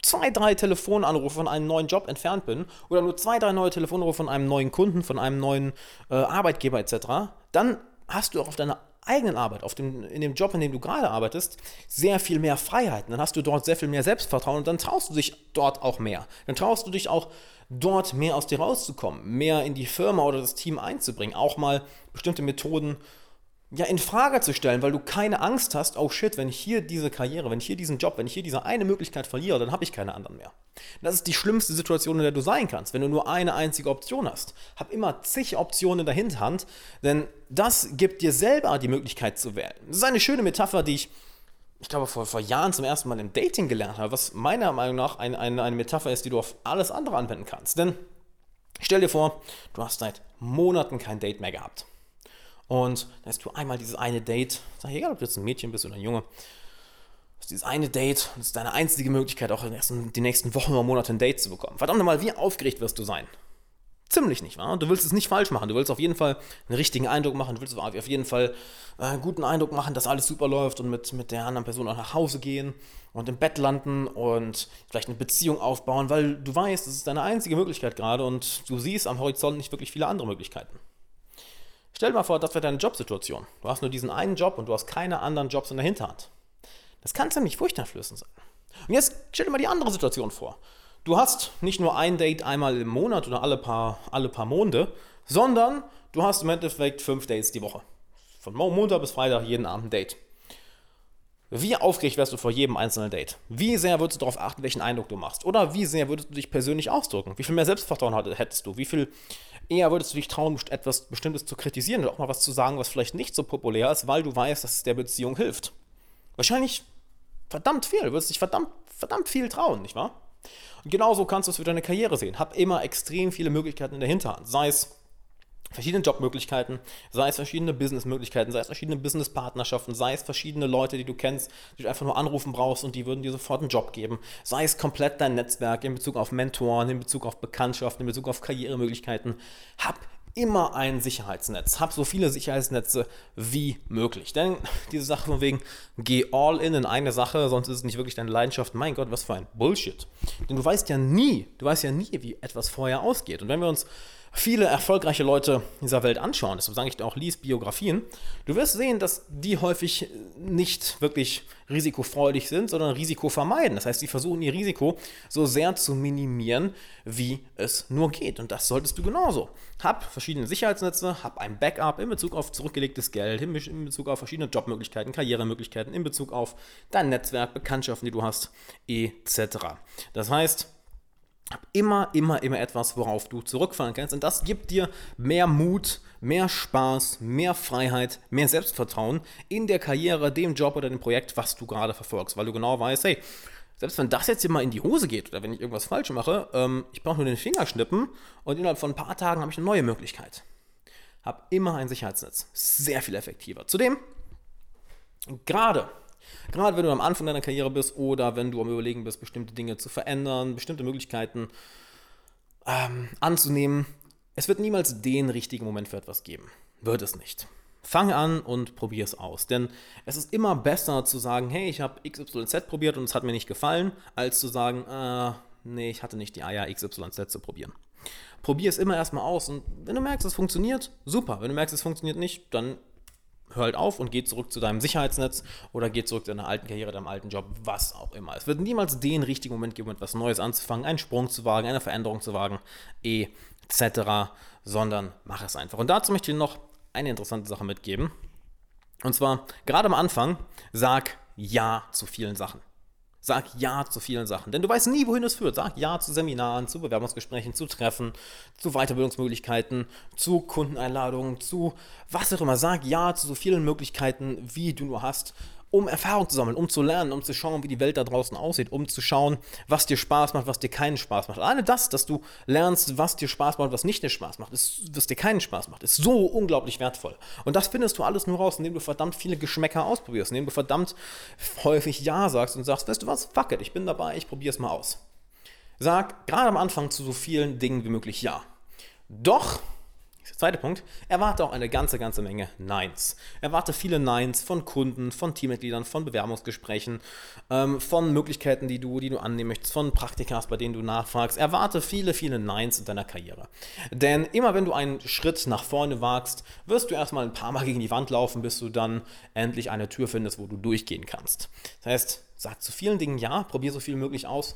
zwei, drei Telefonanrufe von einem neuen Job entfernt bin oder nur zwei, drei neue Telefonanrufe von einem neuen Kunden, von einem neuen äh, Arbeitgeber etc., dann hast du auch auf deiner eigenen Arbeit, auf dem, in dem Job, in dem du gerade arbeitest, sehr viel mehr Freiheiten. Dann hast du dort sehr viel mehr Selbstvertrauen und dann traust du dich dort auch mehr. Dann traust du dich auch dort mehr aus dir rauszukommen, mehr in die Firma oder das Team einzubringen, auch mal bestimmte Methoden ja, in Frage zu stellen, weil du keine Angst hast, oh shit, wenn ich hier diese Karriere, wenn ich hier diesen Job, wenn ich hier diese eine Möglichkeit verliere, dann habe ich keine anderen mehr. Das ist die schlimmste Situation, in der du sein kannst, wenn du nur eine einzige Option hast. Hab immer zig Optionen in der Hinterhand, denn das gibt dir selber die Möglichkeit zu wählen. Das ist eine schöne Metapher, die ich, ich glaube, vor, vor Jahren zum ersten Mal im Dating gelernt habe, was meiner Meinung nach eine, eine, eine Metapher ist, die du auf alles andere anwenden kannst. Denn stell dir vor, du hast seit Monaten kein Date mehr gehabt. Und dann hast du einmal dieses eine Date, sag egal, ob du jetzt ein Mädchen bist oder ein Junge, ist dieses eine Date und es ist deine einzige Möglichkeit, auch in die nächsten Wochen oder Monate ein Date zu bekommen. Verdammt nochmal, wie aufgeregt wirst du sein? Ziemlich nicht wahr? Du willst es nicht falsch machen. Du willst auf jeden Fall einen richtigen Eindruck machen. Du willst auf jeden Fall äh, einen guten Eindruck machen, dass alles super läuft und mit, mit der anderen Person auch nach Hause gehen und im Bett landen und vielleicht eine Beziehung aufbauen, weil du weißt, das ist deine einzige Möglichkeit gerade und du siehst am Horizont nicht wirklich viele andere Möglichkeiten. Stell dir mal vor, das wäre deine Jobsituation. Du hast nur diesen einen Job und du hast keine anderen Jobs in der Hinterhand. Das kann ziemlich furchteinflößend sein. Und jetzt stell dir mal die andere Situation vor. Du hast nicht nur ein Date einmal im Monat oder alle paar, alle paar Monde, sondern du hast im Endeffekt fünf Dates die Woche. Von Montag bis Freitag jeden Abend ein Date. Wie aufgeregt wärst du vor jedem einzelnen Date? Wie sehr würdest du darauf achten, welchen Eindruck du machst? Oder wie sehr würdest du dich persönlich ausdrücken? Wie viel mehr Selbstvertrauen hättest du? Wie viel eher würdest du dich trauen, etwas Bestimmtes zu kritisieren oder auch mal was zu sagen, was vielleicht nicht so populär ist, weil du weißt, dass es der Beziehung hilft? Wahrscheinlich verdammt viel. Du würdest dich verdammt, verdammt viel trauen, nicht wahr? Und genauso kannst du es für deine Karriere sehen. Hab immer extrem viele Möglichkeiten in der Hinterhand. Sei es verschiedene Jobmöglichkeiten, sei es verschiedene Businessmöglichkeiten, sei es verschiedene Businesspartnerschaften, sei es verschiedene Leute, die du kennst, die du einfach nur anrufen brauchst und die würden dir sofort einen Job geben, sei es komplett dein Netzwerk in Bezug auf Mentoren, in Bezug auf Bekanntschaften, in Bezug auf Karrieremöglichkeiten. Hab immer ein Sicherheitsnetz. Hab so viele Sicherheitsnetze wie möglich. Denn diese Sache von wegen, geh all in in eine Sache, sonst ist es nicht wirklich deine Leidenschaft. Mein Gott, was für ein Bullshit. Denn du weißt ja nie, du weißt ja nie, wie etwas vorher ausgeht. Und wenn wir uns viele erfolgreiche Leute dieser Welt anschauen, deshalb sage ich auch, lies Biografien, du wirst sehen, dass die häufig nicht wirklich risikofreudig sind, sondern Risiko vermeiden. Das heißt, sie versuchen ihr Risiko so sehr zu minimieren, wie es nur geht. Und das solltest du genauso. Hab verschiedene Sicherheitsnetze, hab ein Backup in Bezug auf zurückgelegtes Geld, in Bezug auf verschiedene Jobmöglichkeiten, Karrieremöglichkeiten, in Bezug auf dein Netzwerk, Bekanntschaften, die du hast, etc. Das heißt, immer, immer, immer etwas, worauf du zurückfallen kannst. Und das gibt dir mehr Mut, mehr Spaß, mehr Freiheit, mehr Selbstvertrauen in der Karriere, dem Job oder dem Projekt, was du gerade verfolgst. Weil du genau weißt, hey, selbst wenn das jetzt hier mal in die Hose geht oder wenn ich irgendwas falsch mache, ähm, ich brauche nur den Finger schnippen und innerhalb von ein paar Tagen habe ich eine neue Möglichkeit. Hab immer ein Sicherheitsnetz. Sehr viel effektiver. Zudem, gerade Gerade wenn du am Anfang deiner Karriere bist oder wenn du am Überlegen bist, bestimmte Dinge zu verändern, bestimmte Möglichkeiten ähm, anzunehmen, es wird niemals den richtigen Moment für etwas geben. Wird es nicht. Fang an und probier es aus. Denn es ist immer besser zu sagen, hey, ich habe XYZ probiert und es hat mir nicht gefallen, als zu sagen, äh, nee, ich hatte nicht die Eier, XYZ zu probieren. Probier es immer erstmal aus und wenn du merkst, es funktioniert, super. Wenn du merkst, es funktioniert nicht, dann hör halt auf und geh zurück zu deinem Sicherheitsnetz oder geh zurück zu deiner alten Karriere, deinem alten Job, was auch immer. Es wird niemals den richtigen Moment geben, etwas Neues anzufangen, einen Sprung zu wagen, eine Veränderung zu wagen, etc., sondern mach es einfach. Und dazu möchte ich dir noch eine interessante Sache mitgeben. Und zwar, gerade am Anfang, sag Ja zu vielen Sachen. Sag Ja zu vielen Sachen, denn du weißt nie, wohin es führt. Sag Ja zu Seminaren, zu Bewerbungsgesprächen, zu Treffen, zu Weiterbildungsmöglichkeiten, zu Kundeneinladungen, zu was auch immer. Sag Ja zu so vielen Möglichkeiten, wie du nur hast um Erfahrung zu sammeln, um zu lernen, um zu schauen, wie die Welt da draußen aussieht, um zu schauen, was dir Spaß macht, was dir keinen Spaß macht. Alleine das, dass du lernst, was dir Spaß macht, was nicht dir Spaß macht, ist, was dir keinen Spaß macht, ist so unglaublich wertvoll. Und das findest du alles nur raus, indem du verdammt viele Geschmäcker ausprobierst, indem du verdammt häufig Ja sagst und sagst, weißt du was, fuck it, ich bin dabei, ich probiere es mal aus. Sag gerade am Anfang zu so vielen Dingen wie möglich Ja. Doch Zweiter Punkt, erwarte auch eine ganze, ganze Menge Neins. Erwarte viele Neins von Kunden, von Teammitgliedern, von Bewerbungsgesprächen, ähm, von Möglichkeiten, die du, die du annehmen möchtest, von Praktikas, bei denen du nachfragst. Erwarte viele, viele Neins in deiner Karriere. Denn immer wenn du einen Schritt nach vorne wagst, wirst du erstmal ein paar Mal gegen die Wand laufen, bis du dann endlich eine Tür findest, wo du durchgehen kannst. Das heißt, sag zu vielen Dingen ja, probier so viel möglich aus,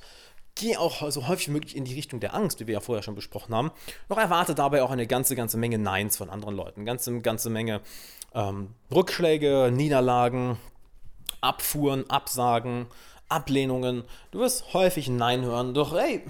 Geh auch so häufig wie möglich in die Richtung der Angst, wie wir ja vorher schon besprochen haben. Doch erwarte dabei auch eine ganze, ganze Menge Neins von anderen Leuten. Ganze, ganze Menge ähm, Rückschläge, Niederlagen, Abfuhren, Absagen, Ablehnungen. Du wirst häufig Nein hören, doch ey,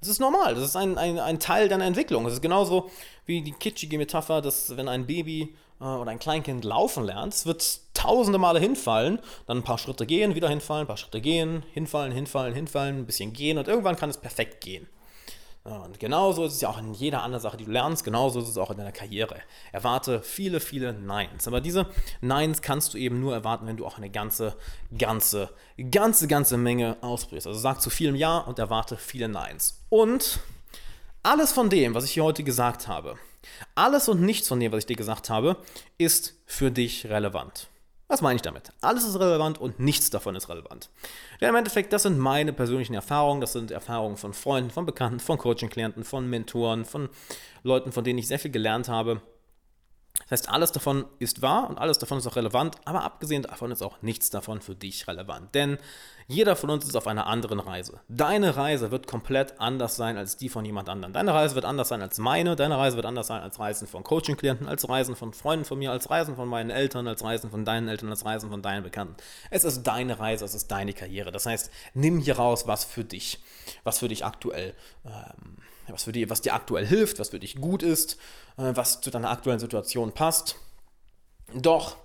das ist normal. Das ist ein, ein, ein Teil deiner Entwicklung. Das ist genauso wie die kitschige Metapher, dass wenn ein Baby äh, oder ein Kleinkind laufen lernt, es wird tausende Male hinfallen, dann ein paar Schritte gehen, wieder hinfallen, ein paar Schritte gehen, hinfallen, hinfallen, hinfallen, ein bisschen gehen und irgendwann kann es perfekt gehen. Und genauso ist es ja auch in jeder anderen Sache, die du lernst, genauso ist es auch in deiner Karriere. Erwarte viele, viele Neins. Aber diese Neins kannst du eben nur erwarten, wenn du auch eine ganze, ganze, ganze, ganze Menge ausprobierst. Also sag zu vielem Ja und erwarte viele Neins. Und Alles von dem, was ich hier heute gesagt habe, alles und nichts von dem, was ich dir gesagt habe, ist für dich relevant. Was meine ich damit? Alles ist relevant und nichts davon ist relevant. Denn im Endeffekt, das sind meine persönlichen Erfahrungen, das sind Erfahrungen von Freunden, von Bekannten, von Coaching-Klienten, von Mentoren, von Leuten, von denen ich sehr viel gelernt habe. Das heißt, alles davon ist wahr und alles davon ist auch relevant, aber abgesehen davon ist auch nichts davon für dich relevant. Denn jeder von uns ist auf einer anderen Reise. Deine Reise wird komplett anders sein als die von jemand anderem. Deine Reise wird anders sein als meine, deine Reise wird anders sein als Reisen von Coaching-Klienten, als Reisen von Freunden von mir, als Reisen von meinen Eltern, als Reisen von deinen Eltern, als Reisen von deinen Bekannten. Es ist deine Reise, es ist deine Karriere. Das heißt, nimm hier raus, was für dich, was für dich aktuell ähm, was, für die, was dir aktuell hilft, was für dich gut ist, was zu deiner aktuellen Situation passt. Doch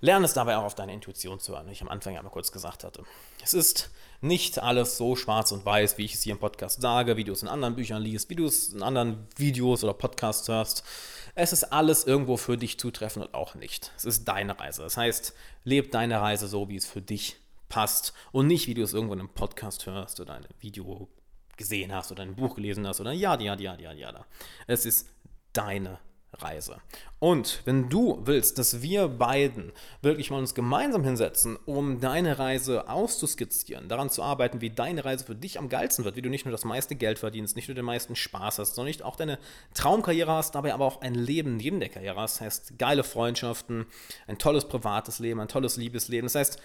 lerne es dabei auch auf deine Intuition zu hören, wie ich am Anfang ja mal kurz gesagt hatte. Es ist nicht alles so schwarz und weiß, wie ich es hier im Podcast sage, wie du es in anderen Büchern liest, wie du es in anderen Videos oder Podcasts hörst. Es ist alles irgendwo für dich zutreffend und auch nicht. Es ist deine Reise. Das heißt, leb deine Reise so, wie es für dich passt und nicht, wie du es irgendwo in einem Podcast hörst oder in einem Video gesehen hast oder ein Buch gelesen hast oder ja, ja, ja, ja, ja. Es ist deine Reise. Und wenn du willst, dass wir beiden wirklich mal uns gemeinsam hinsetzen, um deine Reise auszuskizzieren, daran zu arbeiten, wie deine Reise für dich am geilsten wird, wie du nicht nur das meiste Geld verdienst, nicht nur den meisten Spaß hast, sondern nicht auch deine Traumkarriere hast, dabei aber auch ein Leben neben der Karriere hast, das heißt geile Freundschaften, ein tolles privates Leben, ein tolles Liebesleben, das heißt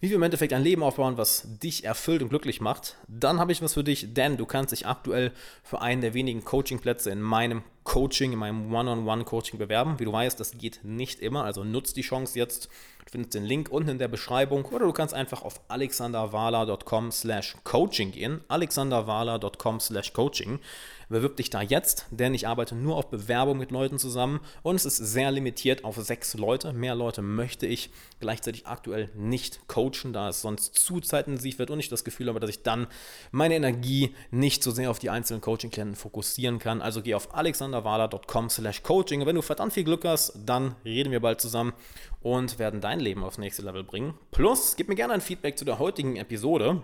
wie wir im Endeffekt ein Leben aufbauen, was dich erfüllt und glücklich macht, dann habe ich was für dich, denn du kannst dich aktuell für einen der wenigen Coachingplätze in meinem Coaching, in meinem One-on-One-Coaching bewerben. Wie du weißt, das geht nicht immer, also nutzt die Chance jetzt. Du findest den Link unten in der Beschreibung oder du kannst einfach auf alexanderwala.com slash coaching gehen. alexanderwala.com slash coaching. Bewirb dich da jetzt, denn ich arbeite nur auf Bewerbung mit Leuten zusammen und es ist sehr limitiert auf sechs Leute. Mehr Leute möchte ich gleichzeitig aktuell nicht coachen, da es sonst zu zeitintensiv wird und ich das Gefühl habe, dass ich dann meine Energie nicht so sehr auf die einzelnen Coaching-Klienten fokussieren kann. Also geh auf alexanderwala.com slash coaching. Wenn du verdammt viel Glück hast, dann reden wir bald zusammen und werden dein Leben aufs nächste Level bringen. Plus, gib mir gerne ein Feedback zu der heutigen Episode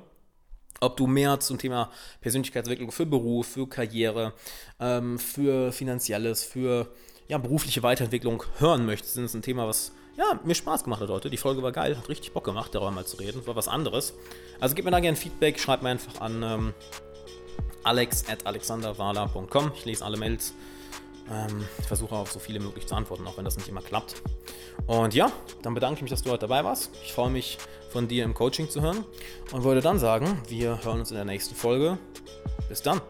ob du mehr zum Thema Persönlichkeitsentwicklung für Beruf, für Karriere, ähm, für Finanzielles, für ja, berufliche Weiterentwicklung hören möchtest. Das ist ein Thema, was ja, mir Spaß gemacht hat heute. Die Folge war geil, hat richtig Bock gemacht, darüber mal zu reden. War was anderes. Also gib mir da gerne Feedback, schreib mir einfach an ähm, alex.alexanderwala.com. Ich lese alle Mails. Ähm, ich versuche auf so viele möglich zu antworten, auch wenn das nicht immer klappt. Und ja, dann bedanke ich mich, dass du heute dabei warst. Ich freue mich, von dir im Coaching zu hören und würde dann sagen, wir hören uns in der nächsten Folge. Bis dann.